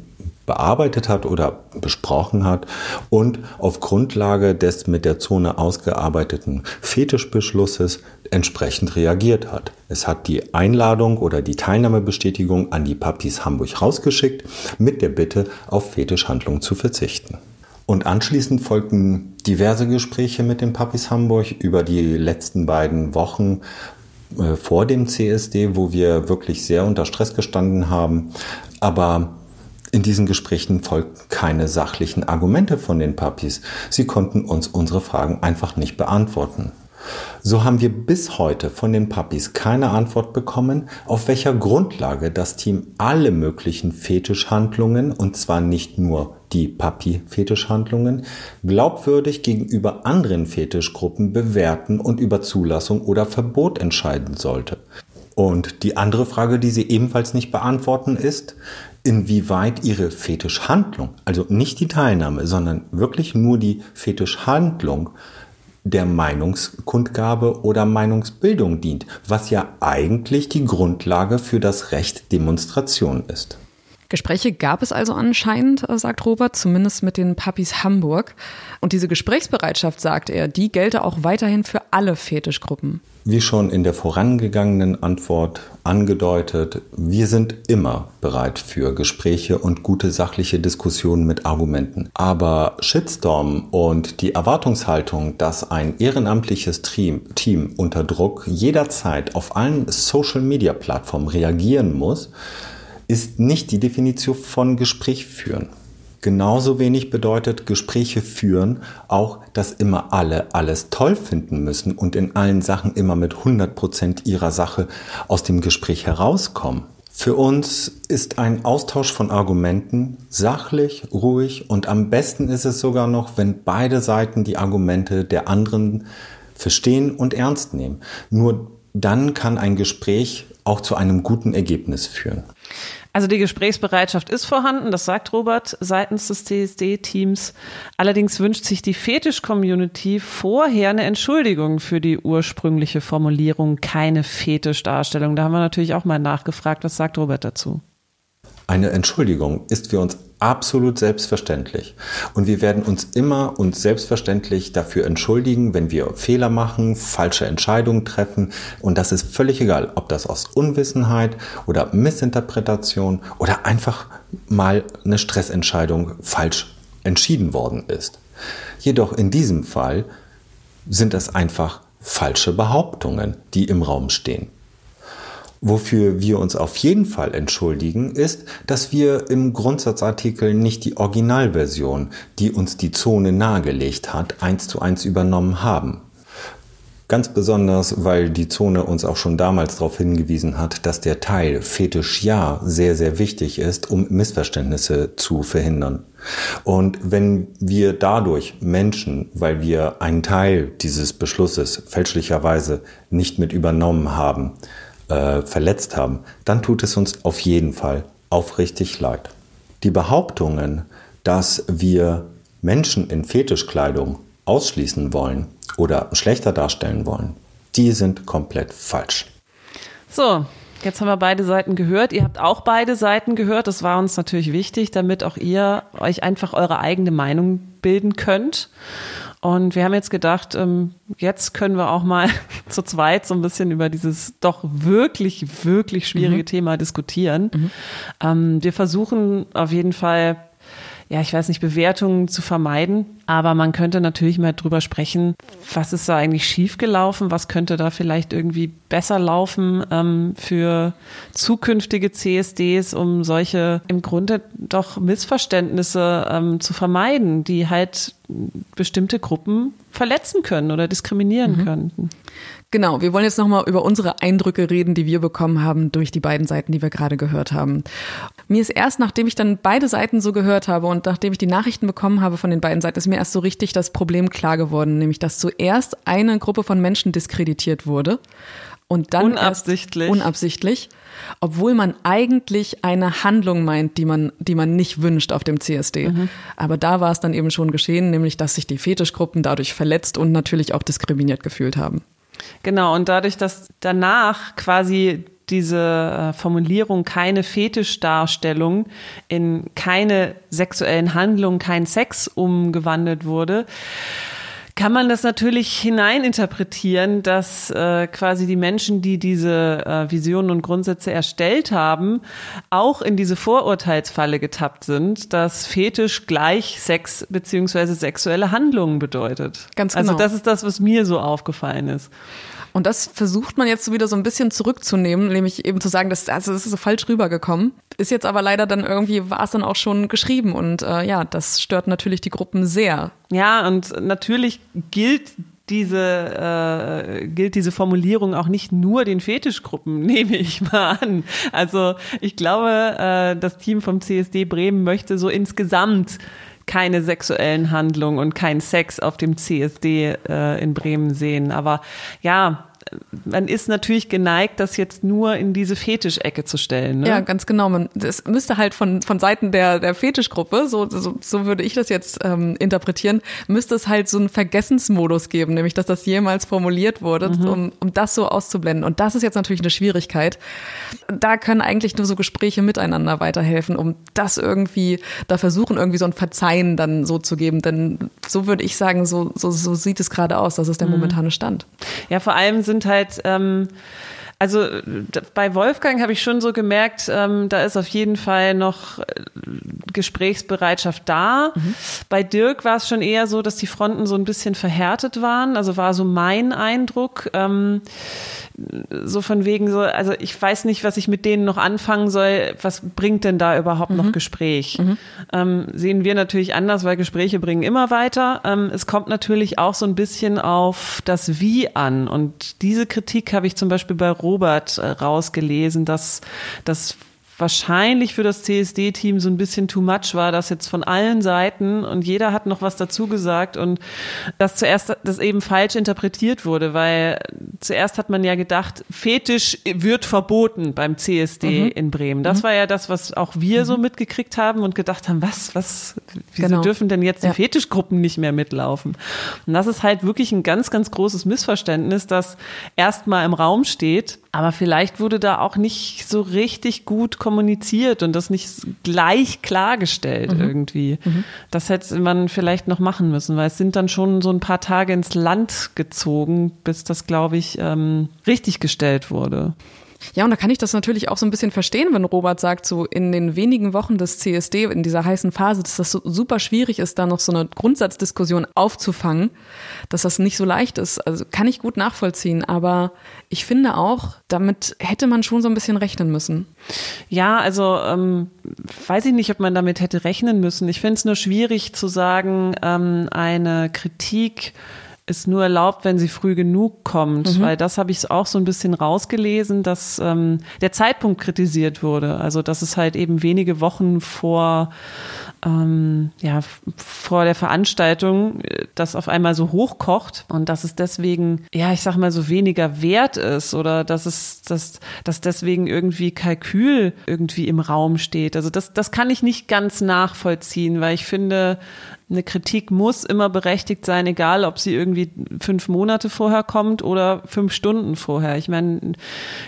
bearbeitet hat oder besprochen hat und auf Grundlage des mit der Zone ausgearbeiteten Fetischbeschlusses entsprechend reagiert hat. Es hat die Einladung oder die Teilnahmebestätigung an die Papis Hamburg rausgeschickt mit der Bitte, auf Fetischhandlungen zu verzichten. Und anschließend folgten diverse Gespräche mit den Papis Hamburg über die letzten beiden Wochen äh, vor dem CSD, wo wir wirklich sehr unter Stress gestanden haben. Aber in diesen Gesprächen folgten keine sachlichen Argumente von den Papis. Sie konnten uns unsere Fragen einfach nicht beantworten. So haben wir bis heute von den Papis keine Antwort bekommen, auf welcher Grundlage das Team alle möglichen Fetischhandlungen, und zwar nicht nur die Papi-Fetischhandlungen, glaubwürdig gegenüber anderen Fetischgruppen bewerten und über Zulassung oder Verbot entscheiden sollte. Und die andere Frage, die Sie ebenfalls nicht beantworten, ist, inwieweit ihre Fetischhandlung, also nicht die Teilnahme, sondern wirklich nur die Fetischhandlung der Meinungskundgabe oder Meinungsbildung dient, was ja eigentlich die Grundlage für das Recht Demonstration ist. Gespräche gab es also anscheinend, äh, sagt Robert, zumindest mit den Puppies Hamburg. Und diese Gesprächsbereitschaft, sagt er, die gelte auch weiterhin für alle Fetischgruppen. Wie schon in der vorangegangenen Antwort angedeutet, wir sind immer bereit für Gespräche und gute sachliche Diskussionen mit Argumenten. Aber Shitstorm und die Erwartungshaltung, dass ein ehrenamtliches Team unter Druck jederzeit auf allen Social-Media-Plattformen reagieren muss, ist nicht die Definition von Gespräch führen. Genauso wenig bedeutet Gespräche führen auch, dass immer alle alles toll finden müssen und in allen Sachen immer mit 100 Prozent ihrer Sache aus dem Gespräch herauskommen. Für uns ist ein Austausch von Argumenten sachlich, ruhig und am besten ist es sogar noch, wenn beide Seiten die Argumente der anderen verstehen und ernst nehmen. Nur dann kann ein Gespräch auch zu einem guten Ergebnis führen. Also die Gesprächsbereitschaft ist vorhanden, das sagt Robert seitens des TSD-Teams. Allerdings wünscht sich die Fetisch-Community vorher eine Entschuldigung für die ursprüngliche Formulierung keine Fetischdarstellung. Da haben wir natürlich auch mal nachgefragt. Was sagt Robert dazu? Eine Entschuldigung ist für uns absolut selbstverständlich. Und wir werden uns immer und selbstverständlich dafür entschuldigen, wenn wir Fehler machen, falsche Entscheidungen treffen. Und das ist völlig egal, ob das aus Unwissenheit oder Missinterpretation oder einfach mal eine Stressentscheidung falsch entschieden worden ist. Jedoch in diesem Fall sind es einfach falsche Behauptungen, die im Raum stehen. Wofür wir uns auf jeden Fall entschuldigen, ist, dass wir im Grundsatzartikel nicht die Originalversion, die uns die Zone nahegelegt hat, eins zu eins übernommen haben. Ganz besonders, weil die Zone uns auch schon damals darauf hingewiesen hat, dass der Teil Fetisch ja sehr, sehr wichtig ist, um Missverständnisse zu verhindern. Und wenn wir dadurch Menschen, weil wir einen Teil dieses Beschlusses fälschlicherweise nicht mit übernommen haben, äh, verletzt haben, dann tut es uns auf jeden Fall aufrichtig leid. Die Behauptungen, dass wir Menschen in Fetischkleidung ausschließen wollen oder schlechter darstellen wollen, die sind komplett falsch. So, Jetzt haben wir beide Seiten gehört. Ihr habt auch beide Seiten gehört. Das war uns natürlich wichtig, damit auch ihr euch einfach eure eigene Meinung bilden könnt. Und wir haben jetzt gedacht, ähm, jetzt können wir auch mal zu zweit so ein bisschen über dieses doch wirklich, wirklich schwierige mhm. Thema diskutieren. Mhm. Ähm, wir versuchen auf jeden Fall ja, ich weiß nicht, Bewertungen zu vermeiden. Aber man könnte natürlich mal drüber sprechen, was ist da eigentlich schiefgelaufen? Was könnte da vielleicht irgendwie besser laufen ähm, für zukünftige CSDs, um solche im Grunde doch Missverständnisse ähm, zu vermeiden, die halt bestimmte Gruppen verletzen können oder diskriminieren mhm. könnten. Genau, wir wollen jetzt nochmal über unsere Eindrücke reden, die wir bekommen haben durch die beiden Seiten, die wir gerade gehört haben. Mir ist erst, nachdem ich dann beide Seiten so gehört habe und nachdem ich die Nachrichten bekommen habe von den beiden Seiten, ist mir erst so richtig das Problem klar geworden, nämlich dass zuerst eine Gruppe von Menschen diskreditiert wurde und dann unabsichtlich, unabsichtlich, obwohl man eigentlich eine Handlung meint, die man, die man nicht wünscht auf dem CSD. Mhm. Aber da war es dann eben schon geschehen, nämlich dass sich die Fetischgruppen dadurch verletzt und natürlich auch diskriminiert gefühlt haben. Genau, und dadurch, dass danach quasi diese äh, Formulierung keine Fetischdarstellung in keine sexuellen Handlungen, kein Sex umgewandelt wurde, kann man das natürlich hineininterpretieren, dass äh, quasi die Menschen, die diese äh, Visionen und Grundsätze erstellt haben, auch in diese Vorurteilsfalle getappt sind, dass Fetisch gleich Sex beziehungsweise sexuelle Handlungen bedeutet. Ganz also genau. Also das ist das, was mir so aufgefallen ist. Und das versucht man jetzt so wieder so ein bisschen zurückzunehmen, nämlich eben zu sagen, dass, also das ist so falsch rübergekommen. Ist jetzt aber leider dann irgendwie, war es dann auch schon geschrieben und äh, ja, das stört natürlich die Gruppen sehr. Ja, und natürlich gilt diese äh, gilt diese Formulierung auch nicht nur den Fetischgruppen, nehme ich mal an. Also ich glaube, äh, das Team vom CSD Bremen möchte so insgesamt keine sexuellen Handlungen und kein Sex auf dem CSD äh, in Bremen sehen. Aber ja, man ist natürlich geneigt, das jetzt nur in diese Fetischecke zu stellen. Ne? Ja, ganz genau. Man, das müsste halt von, von Seiten der, der Fetischgruppe, so, so, so würde ich das jetzt ähm, interpretieren, müsste es halt so einen Vergessensmodus geben, nämlich dass das jemals formuliert wurde, mhm. um, um das so auszublenden. Und das ist jetzt natürlich eine Schwierigkeit. Da können eigentlich nur so Gespräche miteinander weiterhelfen, um das irgendwie, da versuchen irgendwie so ein Verzeihen dann so zu geben. Denn so würde ich sagen, so, so, so sieht es gerade aus. Das ist der mhm. momentane Stand. Ja, vor allem sind halt, ähm, also bei Wolfgang habe ich schon so gemerkt, ähm, da ist auf jeden Fall noch äh, Gesprächsbereitschaft da. Mhm. Bei Dirk war es schon eher so, dass die Fronten so ein bisschen verhärtet waren. Also war so mein Eindruck. Ähm, so von wegen so, also ich weiß nicht, was ich mit denen noch anfangen soll. Was bringt denn da überhaupt mhm. noch Gespräch? Mhm. Ähm, sehen wir natürlich anders, weil Gespräche bringen immer weiter. Ähm, es kommt natürlich auch so ein bisschen auf das Wie an. Und diese Kritik habe ich zum Beispiel bei Robert äh, rausgelesen, dass das wahrscheinlich für das CSD-Team so ein bisschen too much war, das jetzt von allen Seiten und jeder hat noch was dazu gesagt und das zuerst das eben falsch interpretiert wurde, weil zuerst hat man ja gedacht, Fetisch wird verboten beim CSD mhm. in Bremen. Das mhm. war ja das, was auch wir mhm. so mitgekriegt haben und gedacht haben, was, was, wieso genau. dürfen denn jetzt die ja. Fetischgruppen nicht mehr mitlaufen? Und das ist halt wirklich ein ganz, ganz großes Missverständnis, das erstmal im Raum steht aber vielleicht wurde da auch nicht so richtig gut kommuniziert und das nicht gleich klargestellt mhm. irgendwie. Mhm. Das hätte man vielleicht noch machen müssen, weil es sind dann schon so ein paar Tage ins Land gezogen, bis das, glaube ich, ähm, richtig gestellt wurde. Ja, und da kann ich das natürlich auch so ein bisschen verstehen, wenn Robert sagt, so in den wenigen Wochen des CSD, in dieser heißen Phase, dass das so super schwierig ist, da noch so eine Grundsatzdiskussion aufzufangen, dass das nicht so leicht ist. Also kann ich gut nachvollziehen, aber ich finde auch, damit hätte man schon so ein bisschen rechnen müssen. Ja, also ähm, weiß ich nicht, ob man damit hätte rechnen müssen. Ich finde es nur schwierig zu sagen, ähm, eine Kritik ist nur erlaubt, wenn sie früh genug kommt, mhm. weil das habe ich auch so ein bisschen rausgelesen, dass ähm, der Zeitpunkt kritisiert wurde. Also dass es halt eben wenige Wochen vor ähm, ja, vor der Veranstaltung äh, das auf einmal so hochkocht und dass es deswegen, ja, ich sag mal, so weniger wert ist oder dass es, dass, dass deswegen irgendwie Kalkül irgendwie im Raum steht. Also das, das kann ich nicht ganz nachvollziehen, weil ich finde, eine Kritik muss immer berechtigt sein, egal ob sie irgendwie fünf Monate vorher kommt oder fünf Stunden vorher. Ich meine,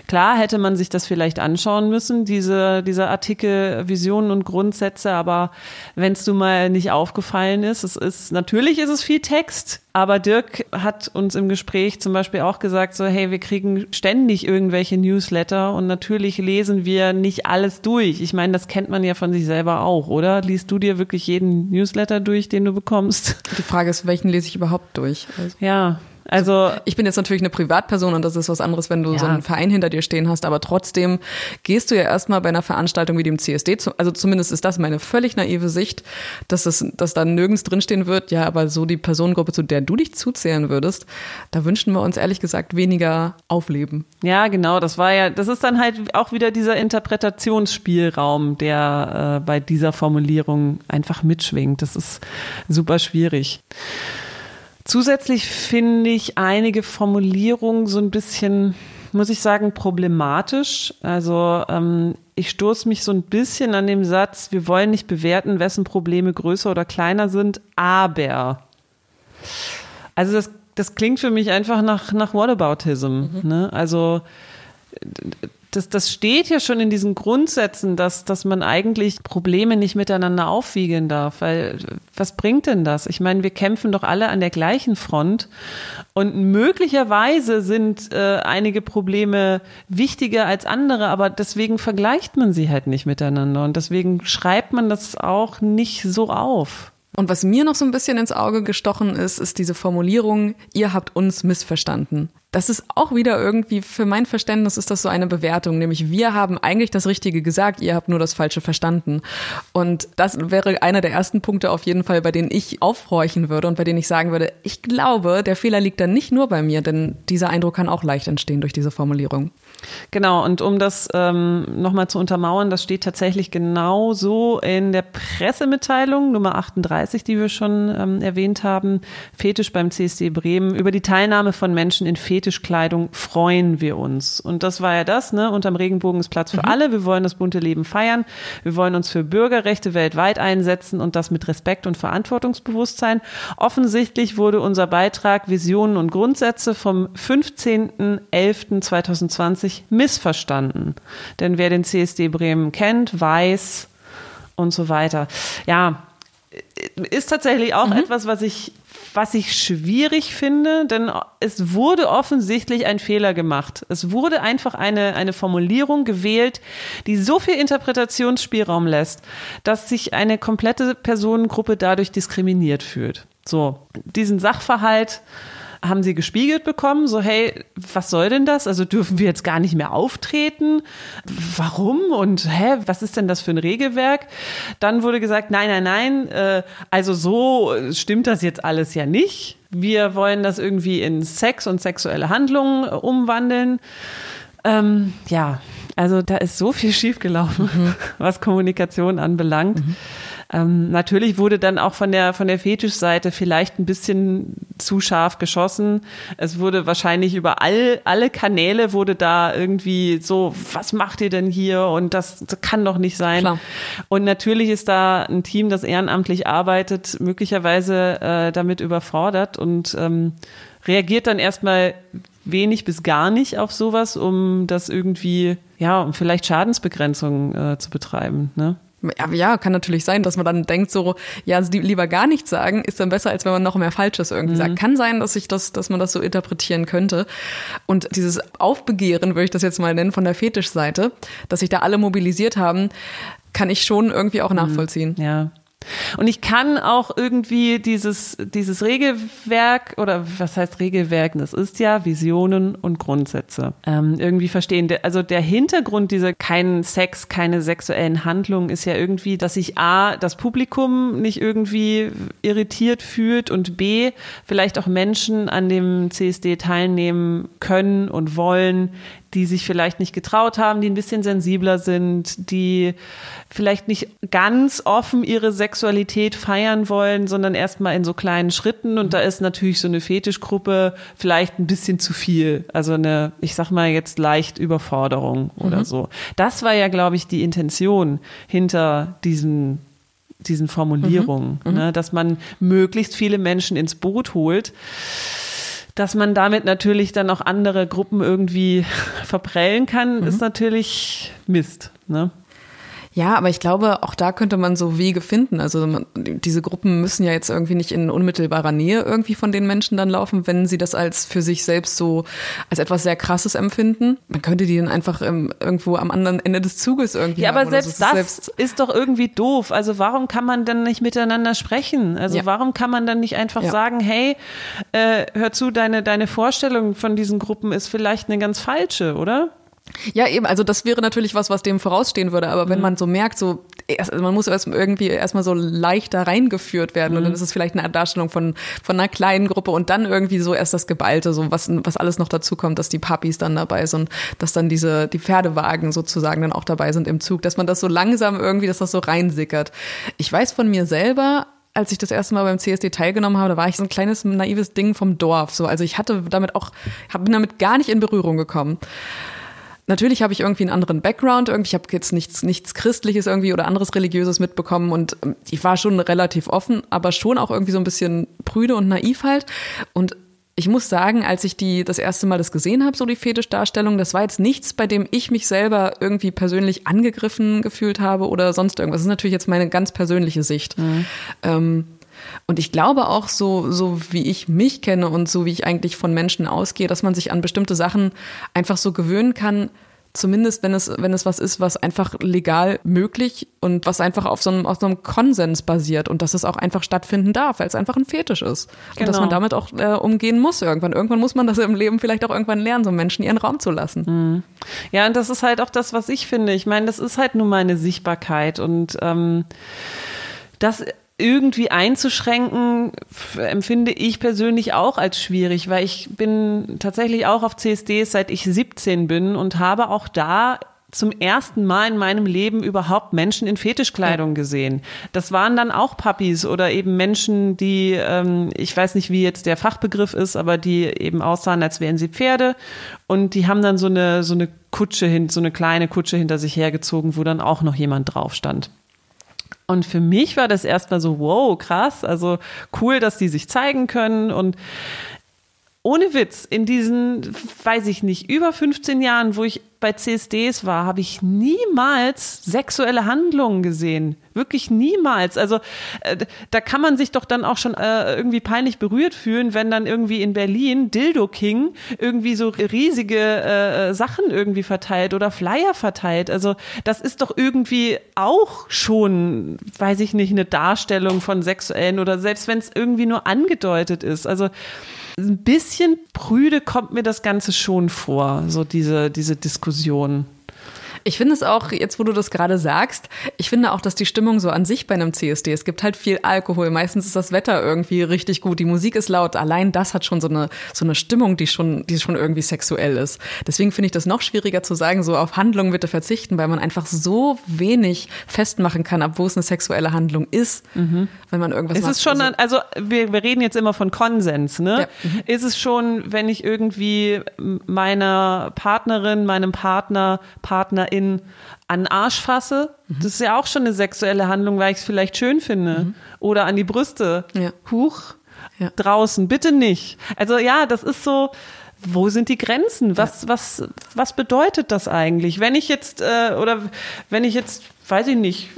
klar hätte man sich das vielleicht anschauen müssen, diese, dieser Artikel Visionen und Grundsätze, aber wenn es du mal nicht aufgefallen ist, es ist, natürlich ist es viel Text, aber Dirk hat uns im Gespräch zum Beispiel auch gesagt, so, hey, wir kriegen ständig irgendwelche Newsletter und natürlich lesen wir nicht alles durch. Ich meine, das kennt man ja von sich selber auch, oder? Liest du dir wirklich jeden Newsletter durch, den du bekommst? Die Frage ist, welchen lese ich überhaupt durch? Also ja, also ich bin jetzt natürlich eine Privatperson und das ist was anderes, wenn du ja. so einen Verein hinter dir stehen hast, aber trotzdem gehst du ja erstmal bei einer Veranstaltung wie dem CSD, also zumindest ist das meine völlig naive Sicht, dass es, dass da nirgends drinstehen wird, ja, aber so die Personengruppe, zu der du dich zuzählen würdest, da wünschen wir uns ehrlich gesagt weniger Aufleben. Ja, genau, das war ja, das ist dann halt auch wieder dieser Interpretationsspielraum, der äh, bei dieser Formulierung einfach mitschwingt. Das ist super schwierig. Zusätzlich finde ich einige Formulierungen so ein bisschen, muss ich sagen, problematisch. Also ähm, ich stoße mich so ein bisschen an dem Satz, wir wollen nicht bewerten, wessen Probleme größer oder kleiner sind, aber. Also das, das klingt für mich einfach nach, nach Whataboutism. Mhm. Ne? Also das, das steht ja schon in diesen Grundsätzen, dass, dass man eigentlich Probleme nicht miteinander aufwiegeln darf. Weil was bringt denn das? Ich meine, wir kämpfen doch alle an der gleichen Front und möglicherweise sind äh, einige Probleme wichtiger als andere, aber deswegen vergleicht man sie halt nicht miteinander und deswegen schreibt man das auch nicht so auf. Und was mir noch so ein bisschen ins Auge gestochen ist, ist diese Formulierung, ihr habt uns missverstanden das ist auch wieder irgendwie, für mein Verständnis ist das so eine Bewertung, nämlich wir haben eigentlich das Richtige gesagt, ihr habt nur das Falsche verstanden. Und das wäre einer der ersten Punkte auf jeden Fall, bei denen ich aufhorchen würde und bei denen ich sagen würde, ich glaube, der Fehler liegt dann nicht nur bei mir, denn dieser Eindruck kann auch leicht entstehen durch diese Formulierung. Genau, und um das ähm, nochmal zu untermauern, das steht tatsächlich genau so in der Pressemitteilung Nummer 38, die wir schon ähm, erwähnt haben, Fetisch beim CSD Bremen, über die Teilnahme von Menschen in Fetisch Fetischkleidung freuen wir uns. Und das war ja das, ne? Unterm Regenbogen ist Platz für mhm. alle. Wir wollen das bunte Leben feiern. Wir wollen uns für Bürgerrechte weltweit einsetzen und das mit Respekt und Verantwortungsbewusstsein. Offensichtlich wurde unser Beitrag Visionen und Grundsätze vom 15.11.2020 missverstanden. Denn wer den CSD Bremen kennt, weiß und so weiter. Ja, ist tatsächlich auch mhm. etwas, was ich was ich schwierig finde, denn es wurde offensichtlich ein Fehler gemacht. Es wurde einfach eine, eine Formulierung gewählt, die so viel Interpretationsspielraum lässt, dass sich eine komplette Personengruppe dadurch diskriminiert fühlt. So, diesen Sachverhalt haben sie gespiegelt bekommen, so hey, was soll denn das? Also dürfen wir jetzt gar nicht mehr auftreten? Warum? Und hä, was ist denn das für ein Regelwerk? Dann wurde gesagt, nein, nein, nein, äh, also so stimmt das jetzt alles ja nicht. Wir wollen das irgendwie in Sex und sexuelle Handlungen äh, umwandeln. Ähm, ja, also da ist so viel schiefgelaufen, mhm. was Kommunikation anbelangt. Mhm. Ähm, natürlich wurde dann auch von der, von der Fetischseite vielleicht ein bisschen zu scharf geschossen. Es wurde wahrscheinlich über all, alle Kanäle wurde da irgendwie so, was macht ihr denn hier? Und das, das kann doch nicht sein. Klar. Und natürlich ist da ein Team, das ehrenamtlich arbeitet, möglicherweise äh, damit überfordert und ähm, reagiert dann erstmal wenig bis gar nicht auf sowas, um das irgendwie, ja, um vielleicht Schadensbegrenzung äh, zu betreiben. Ne? Ja, kann natürlich sein, dass man dann denkt so, ja, lieber gar nichts sagen, ist dann besser, als wenn man noch mehr Falsches irgendwie mhm. sagt. Kann sein, dass ich das, dass man das so interpretieren könnte. Und dieses Aufbegehren, würde ich das jetzt mal nennen, von der Fetischseite, dass sich da alle mobilisiert haben, kann ich schon irgendwie auch mhm. nachvollziehen. Ja. Und ich kann auch irgendwie dieses, dieses Regelwerk oder was heißt Regelwerk? Das ist ja Visionen und Grundsätze ähm, irgendwie verstehen. Also der Hintergrund dieser keinen Sex, keine sexuellen Handlungen ist ja irgendwie, dass sich A, das Publikum nicht irgendwie irritiert fühlt und B, vielleicht auch Menschen an dem CSD teilnehmen können und wollen, die sich vielleicht nicht getraut haben, die ein bisschen sensibler sind, die vielleicht nicht ganz offen ihre Sexualität feiern wollen, sondern erstmal in so kleinen Schritten. Und da ist natürlich so eine Fetischgruppe vielleicht ein bisschen zu viel. Also eine, ich sag mal jetzt leicht Überforderung oder mhm. so. Das war ja, glaube ich, die Intention hinter diesen diesen Formulierungen, mhm. ne, dass man möglichst viele Menschen ins Boot holt dass man damit natürlich dann auch andere Gruppen irgendwie verprellen kann, mhm. ist natürlich Mist. Ne? Ja, aber ich glaube, auch da könnte man so Wege finden. Also man, diese Gruppen müssen ja jetzt irgendwie nicht in unmittelbarer Nähe irgendwie von den Menschen dann laufen, wenn sie das als für sich selbst so als etwas sehr Krasses empfinden. Man könnte die dann einfach ähm, irgendwo am anderen Ende des Zuges irgendwie. Ja, aber selbst so. das selbst ist doch irgendwie doof. Also warum kann man denn nicht miteinander sprechen? Also ja. warum kann man dann nicht einfach ja. sagen, hey, äh, hör zu, deine deine Vorstellung von diesen Gruppen ist vielleicht eine ganz falsche, oder? Ja, eben, also das wäre natürlich was, was dem vorausstehen würde, aber wenn mhm. man so merkt, so also man muss erst irgendwie erstmal so leichter reingeführt werden mhm. und dann mhm. ist es vielleicht eine Darstellung von von einer kleinen Gruppe und dann irgendwie so erst das Geballte, so was was alles noch dazu kommt, dass die Puppies dann dabei sind, dass dann diese die Pferdewagen sozusagen dann auch dabei sind im Zug, dass man das so langsam irgendwie, dass das so reinsickert. Ich weiß von mir selber, als ich das erste Mal beim CSD teilgenommen habe, da war ich so ein kleines naives Ding vom Dorf. So, also ich hatte damit auch, bin damit gar nicht in Berührung gekommen. Natürlich habe ich irgendwie einen anderen Background, irgendwie ich habe jetzt nichts nichts christliches irgendwie oder anderes religiöses mitbekommen und ähm, ich war schon relativ offen, aber schon auch irgendwie so ein bisschen prüde und naiv halt und ich muss sagen, als ich die das erste Mal das gesehen habe, so die Fetischdarstellung, das war jetzt nichts, bei dem ich mich selber irgendwie persönlich angegriffen gefühlt habe oder sonst irgendwas. Das ist natürlich jetzt meine ganz persönliche Sicht. Mhm. Ähm, und ich glaube auch so, so wie ich mich kenne und so wie ich eigentlich von Menschen ausgehe, dass man sich an bestimmte Sachen einfach so gewöhnen kann, zumindest wenn es, wenn es was ist, was einfach legal möglich und was einfach auf so einem, auf so einem Konsens basiert und dass es auch einfach stattfinden darf, weil es einfach ein Fetisch ist. Genau. Und dass man genau. damit auch äh, umgehen muss irgendwann. Irgendwann muss man das im Leben vielleicht auch irgendwann lernen, so Menschen ihren Raum zu lassen. Mhm. Ja, und das ist halt auch das, was ich finde. Ich meine, das ist halt nur meine Sichtbarkeit und ähm, das irgendwie einzuschränken, empfinde ich persönlich auch als schwierig, weil ich bin tatsächlich auch auf CSDs seit ich 17 bin und habe auch da zum ersten Mal in meinem Leben überhaupt Menschen in Fetischkleidung gesehen. Das waren dann auch Puppies oder eben Menschen, die, ähm, ich weiß nicht, wie jetzt der Fachbegriff ist, aber die eben aussahen, als wären sie Pferde. Und die haben dann so eine, so eine Kutsche hin, so eine kleine Kutsche hinter sich hergezogen, wo dann auch noch jemand drauf stand. Und für mich war das erstmal so, wow, krass, also cool, dass die sich zeigen können. Und ohne Witz, in diesen, weiß ich nicht, über 15 Jahren, wo ich bei CSDs war, habe ich niemals sexuelle Handlungen gesehen. Wirklich niemals. Also äh, da kann man sich doch dann auch schon äh, irgendwie peinlich berührt fühlen, wenn dann irgendwie in Berlin Dildo King irgendwie so riesige äh, Sachen irgendwie verteilt oder Flyer verteilt. Also das ist doch irgendwie auch schon, weiß ich nicht, eine Darstellung von sexuellen oder selbst wenn es irgendwie nur angedeutet ist. Also ein bisschen prüde kommt mir das Ganze schon vor, so diese, diese Diskussion. Ich finde es auch, jetzt wo du das gerade sagst, ich finde auch, dass die Stimmung so an sich bei einem CSD, es gibt halt viel Alkohol, meistens ist das Wetter irgendwie richtig gut, die Musik ist laut, allein das hat schon so eine, so eine Stimmung, die schon, die schon irgendwie sexuell ist. Deswegen finde ich das noch schwieriger zu sagen, so auf Handlungen bitte verzichten, weil man einfach so wenig festmachen kann, ab wo es eine sexuelle Handlung ist, mhm. wenn man irgendwas ist macht. Es schon, also, also wir, wir reden jetzt immer von Konsens, ne? Ja. Mhm. Ist es schon, wenn ich irgendwie meiner Partnerin, meinem Partner, Partner in an Arsch fasse, mhm. das ist ja auch schon eine sexuelle Handlung, weil ich es vielleicht schön finde. Mhm. Oder an die Brüste. Ja. Huch, ja. draußen, bitte nicht. Also ja, das ist so, wo sind die Grenzen? Was, ja. was, was bedeutet das eigentlich? Wenn ich jetzt, äh, oder wenn ich jetzt, weiß ich nicht,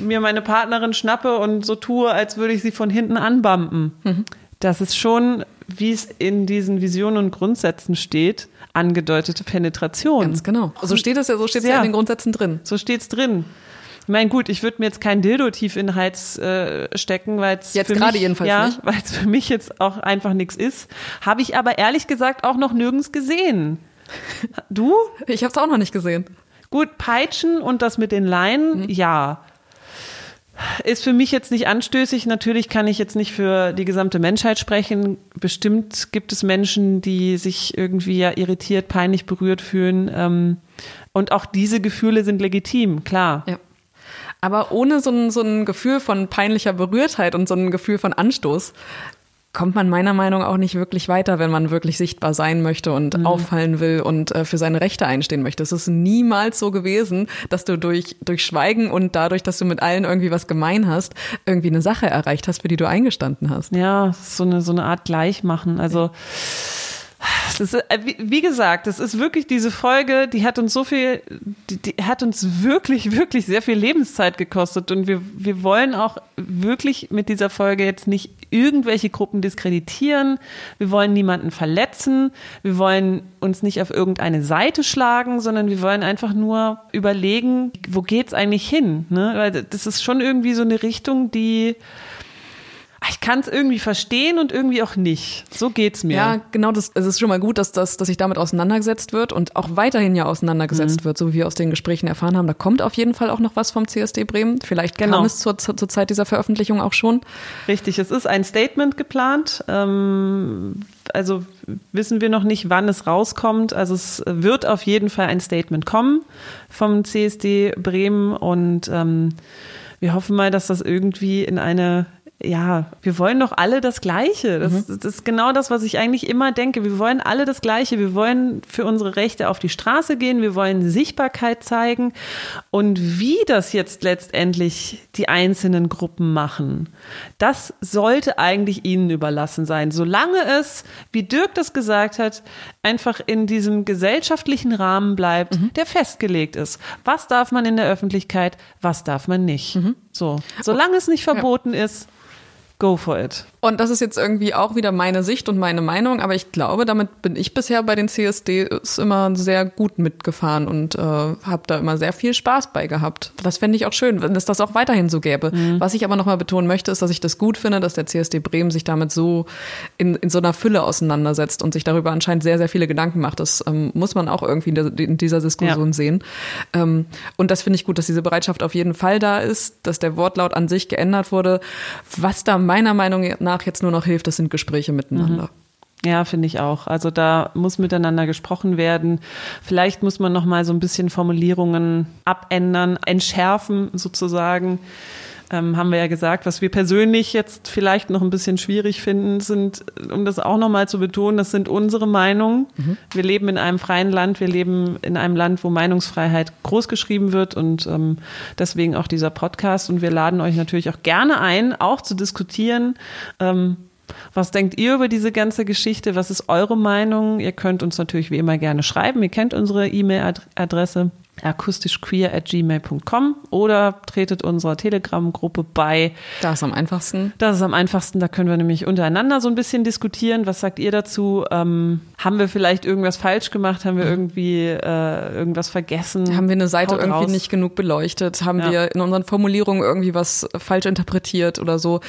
mir meine Partnerin schnappe und so tue, als würde ich sie von hinten anbampen. Mhm. Das ist schon, wie es in diesen Visionen und Grundsätzen steht, angedeutete Penetration. Ganz genau. So steht es ja, so steht es ja. in den Grundsätzen drin. So steht es drin. Ich meine, gut, ich würde mir jetzt kein Dildo tief in den Hals äh, stecken, weil es jetzt gerade jedenfalls ja, weil es für mich jetzt auch einfach nichts ist. Habe ich aber ehrlich gesagt auch noch nirgends gesehen. Du? Ich habe es auch noch nicht gesehen. Gut, Peitschen und das mit den Leinen, mhm. ja. Ist für mich jetzt nicht anstößig. Natürlich kann ich jetzt nicht für die gesamte Menschheit sprechen. Bestimmt gibt es Menschen, die sich irgendwie ja irritiert, peinlich berührt fühlen. Ähm, und auch diese Gefühle sind legitim, klar. Ja. Aber ohne so ein, so ein Gefühl von peinlicher Berührtheit und so ein Gefühl von Anstoß kommt man meiner Meinung nach auch nicht wirklich weiter, wenn man wirklich sichtbar sein möchte und mhm. auffallen will und äh, für seine Rechte einstehen möchte. Es ist niemals so gewesen, dass du durch, durch Schweigen und dadurch, dass du mit allen irgendwie was gemein hast, irgendwie eine Sache erreicht hast, für die du eingestanden hast. Ja, so eine, so eine Art Gleichmachen. Also, ja ist, äh, wie gesagt, es ist wirklich diese Folge, die hat uns so viel, die, die, hat uns wirklich, wirklich sehr viel Lebenszeit gekostet. Und wir, wir wollen auch wirklich mit dieser Folge jetzt nicht irgendwelche Gruppen diskreditieren. Wir wollen niemanden verletzen. Wir wollen uns nicht auf irgendeine Seite schlagen, sondern wir wollen einfach nur überlegen, wo geht's eigentlich hin? Ne? Weil das ist schon irgendwie so eine Richtung, die ich kann es irgendwie verstehen und irgendwie auch nicht. So geht's mir. Ja, genau. Das, es ist schon mal gut, dass, das, dass sich damit auseinandergesetzt wird und auch weiterhin ja auseinandergesetzt mhm. wird, so wie wir aus den Gesprächen erfahren haben. Da kommt auf jeden Fall auch noch was vom CSD Bremen. Vielleicht genau. kam es zur, zur Zeit dieser Veröffentlichung auch schon. Richtig, es ist ein Statement geplant. Ähm, also wissen wir noch nicht, wann es rauskommt. Also es wird auf jeden Fall ein Statement kommen vom CSD Bremen und ähm, wir hoffen mal, dass das irgendwie in eine ja, wir wollen doch alle das Gleiche. Das, mhm. das, ist genau das, was ich eigentlich immer denke. Wir wollen alle das Gleiche. Wir wollen für unsere Rechte auf die Straße gehen. Wir wollen Sichtbarkeit zeigen. Und wie das jetzt letztendlich die einzelnen Gruppen machen, das sollte eigentlich ihnen überlassen sein. Solange es, wie Dirk das gesagt hat, einfach in diesem gesellschaftlichen Rahmen bleibt, mhm. der festgelegt ist. Was darf man in der Öffentlichkeit, was darf man nicht? Mhm. So. Solange es nicht verboten ja. ist, go for it. Und das ist jetzt irgendwie auch wieder meine Sicht und meine Meinung, aber ich glaube, damit bin ich bisher bei den CSDs immer sehr gut mitgefahren und äh, habe da immer sehr viel Spaß bei gehabt. Das fände ich auch schön, wenn es das auch weiterhin so gäbe. Mhm. Was ich aber nochmal betonen möchte, ist, dass ich das gut finde, dass der CSD Bremen sich damit so in, in so einer Fülle auseinandersetzt und sich darüber anscheinend sehr, sehr viele Gedanken macht. Das ähm, muss man auch irgendwie in, der, in dieser Diskussion ja. sehen. Ähm, und das finde ich gut, dass diese Bereitschaft auf jeden Fall da ist, dass der Wortlaut an sich geändert wurde. Was da meiner Meinung nach jetzt nur noch hilft, das sind Gespräche miteinander. Mhm. Ja, finde ich auch. Also da muss miteinander gesprochen werden. Vielleicht muss man noch mal so ein bisschen Formulierungen abändern, entschärfen sozusagen. Ähm, haben wir ja gesagt, was wir persönlich jetzt vielleicht noch ein bisschen schwierig finden, sind, um das auch nochmal zu betonen, das sind unsere Meinungen. Mhm. Wir leben in einem freien Land, wir leben in einem Land, wo Meinungsfreiheit großgeschrieben wird und ähm, deswegen auch dieser Podcast. Und wir laden euch natürlich auch gerne ein, auch zu diskutieren. Ähm, was denkt ihr über diese ganze Geschichte? Was ist eure Meinung? Ihr könnt uns natürlich wie immer gerne schreiben. Ihr kennt unsere E-Mail-Adresse akustischqueer at gmail.com oder tretet unserer Telegram-Gruppe bei. Das ist am einfachsten. Das ist am einfachsten. Da können wir nämlich untereinander so ein bisschen diskutieren. Was sagt ihr dazu? Ähm, haben wir vielleicht irgendwas falsch gemacht? Haben wir irgendwie äh, irgendwas vergessen? Haben wir eine Seite Haut irgendwie raus. nicht genug beleuchtet? Haben ja. wir in unseren Formulierungen irgendwie was falsch interpretiert oder so?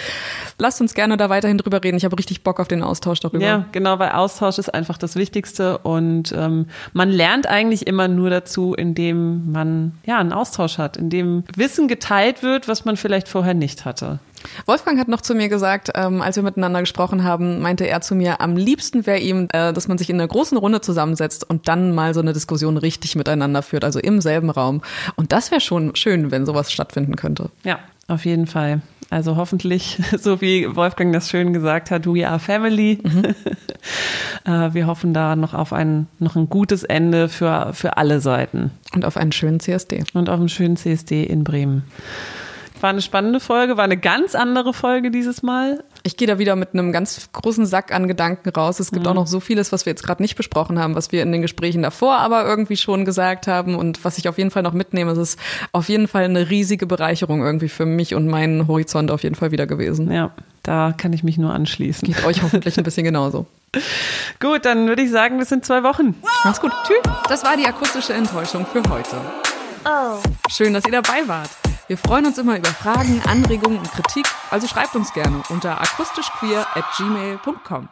Lasst uns gerne da weiterhin drüber reden. Ich habe richtig Bock auf den Austausch darüber. Ja, genau, weil Austausch ist einfach das Wichtigste und ähm, man lernt eigentlich immer nur dazu, indem man ja einen Austausch hat, in dem Wissen geteilt wird, was man vielleicht vorher nicht hatte. Wolfgang hat noch zu mir gesagt, ähm, als wir miteinander gesprochen haben, meinte er zu mir, am liebsten wäre ihm, äh, dass man sich in einer großen Runde zusammensetzt und dann mal so eine Diskussion richtig miteinander führt, also im selben Raum. Und das wäre schon schön, wenn sowas stattfinden könnte. Ja, auf jeden Fall. Also hoffentlich, so wie Wolfgang das schön gesagt hat, we are family. Mhm. Äh, wir hoffen da noch auf ein, noch ein gutes Ende für, für alle Seiten. Und auf einen schönen CSD. Und auf einen schönen CSD in Bremen. War eine spannende Folge, war eine ganz andere Folge dieses Mal. Ich gehe da wieder mit einem ganz großen Sack an Gedanken raus. Es gibt mhm. auch noch so vieles, was wir jetzt gerade nicht besprochen haben, was wir in den Gesprächen davor aber irgendwie schon gesagt haben und was ich auf jeden Fall noch mitnehme. Es ist auf jeden Fall eine riesige Bereicherung irgendwie für mich und meinen Horizont auf jeden Fall wieder gewesen. Ja, da kann ich mich nur anschließen. Geht euch hoffentlich ein bisschen genauso. Gut, dann würde ich sagen, bis in zwei Wochen. Mach's gut. Tschüss. Das war die akustische Enttäuschung für heute. Oh. Schön, dass ihr dabei wart. Wir freuen uns immer über Fragen, Anregungen und Kritik, also schreibt uns gerne unter akustischqueer at gmail.com.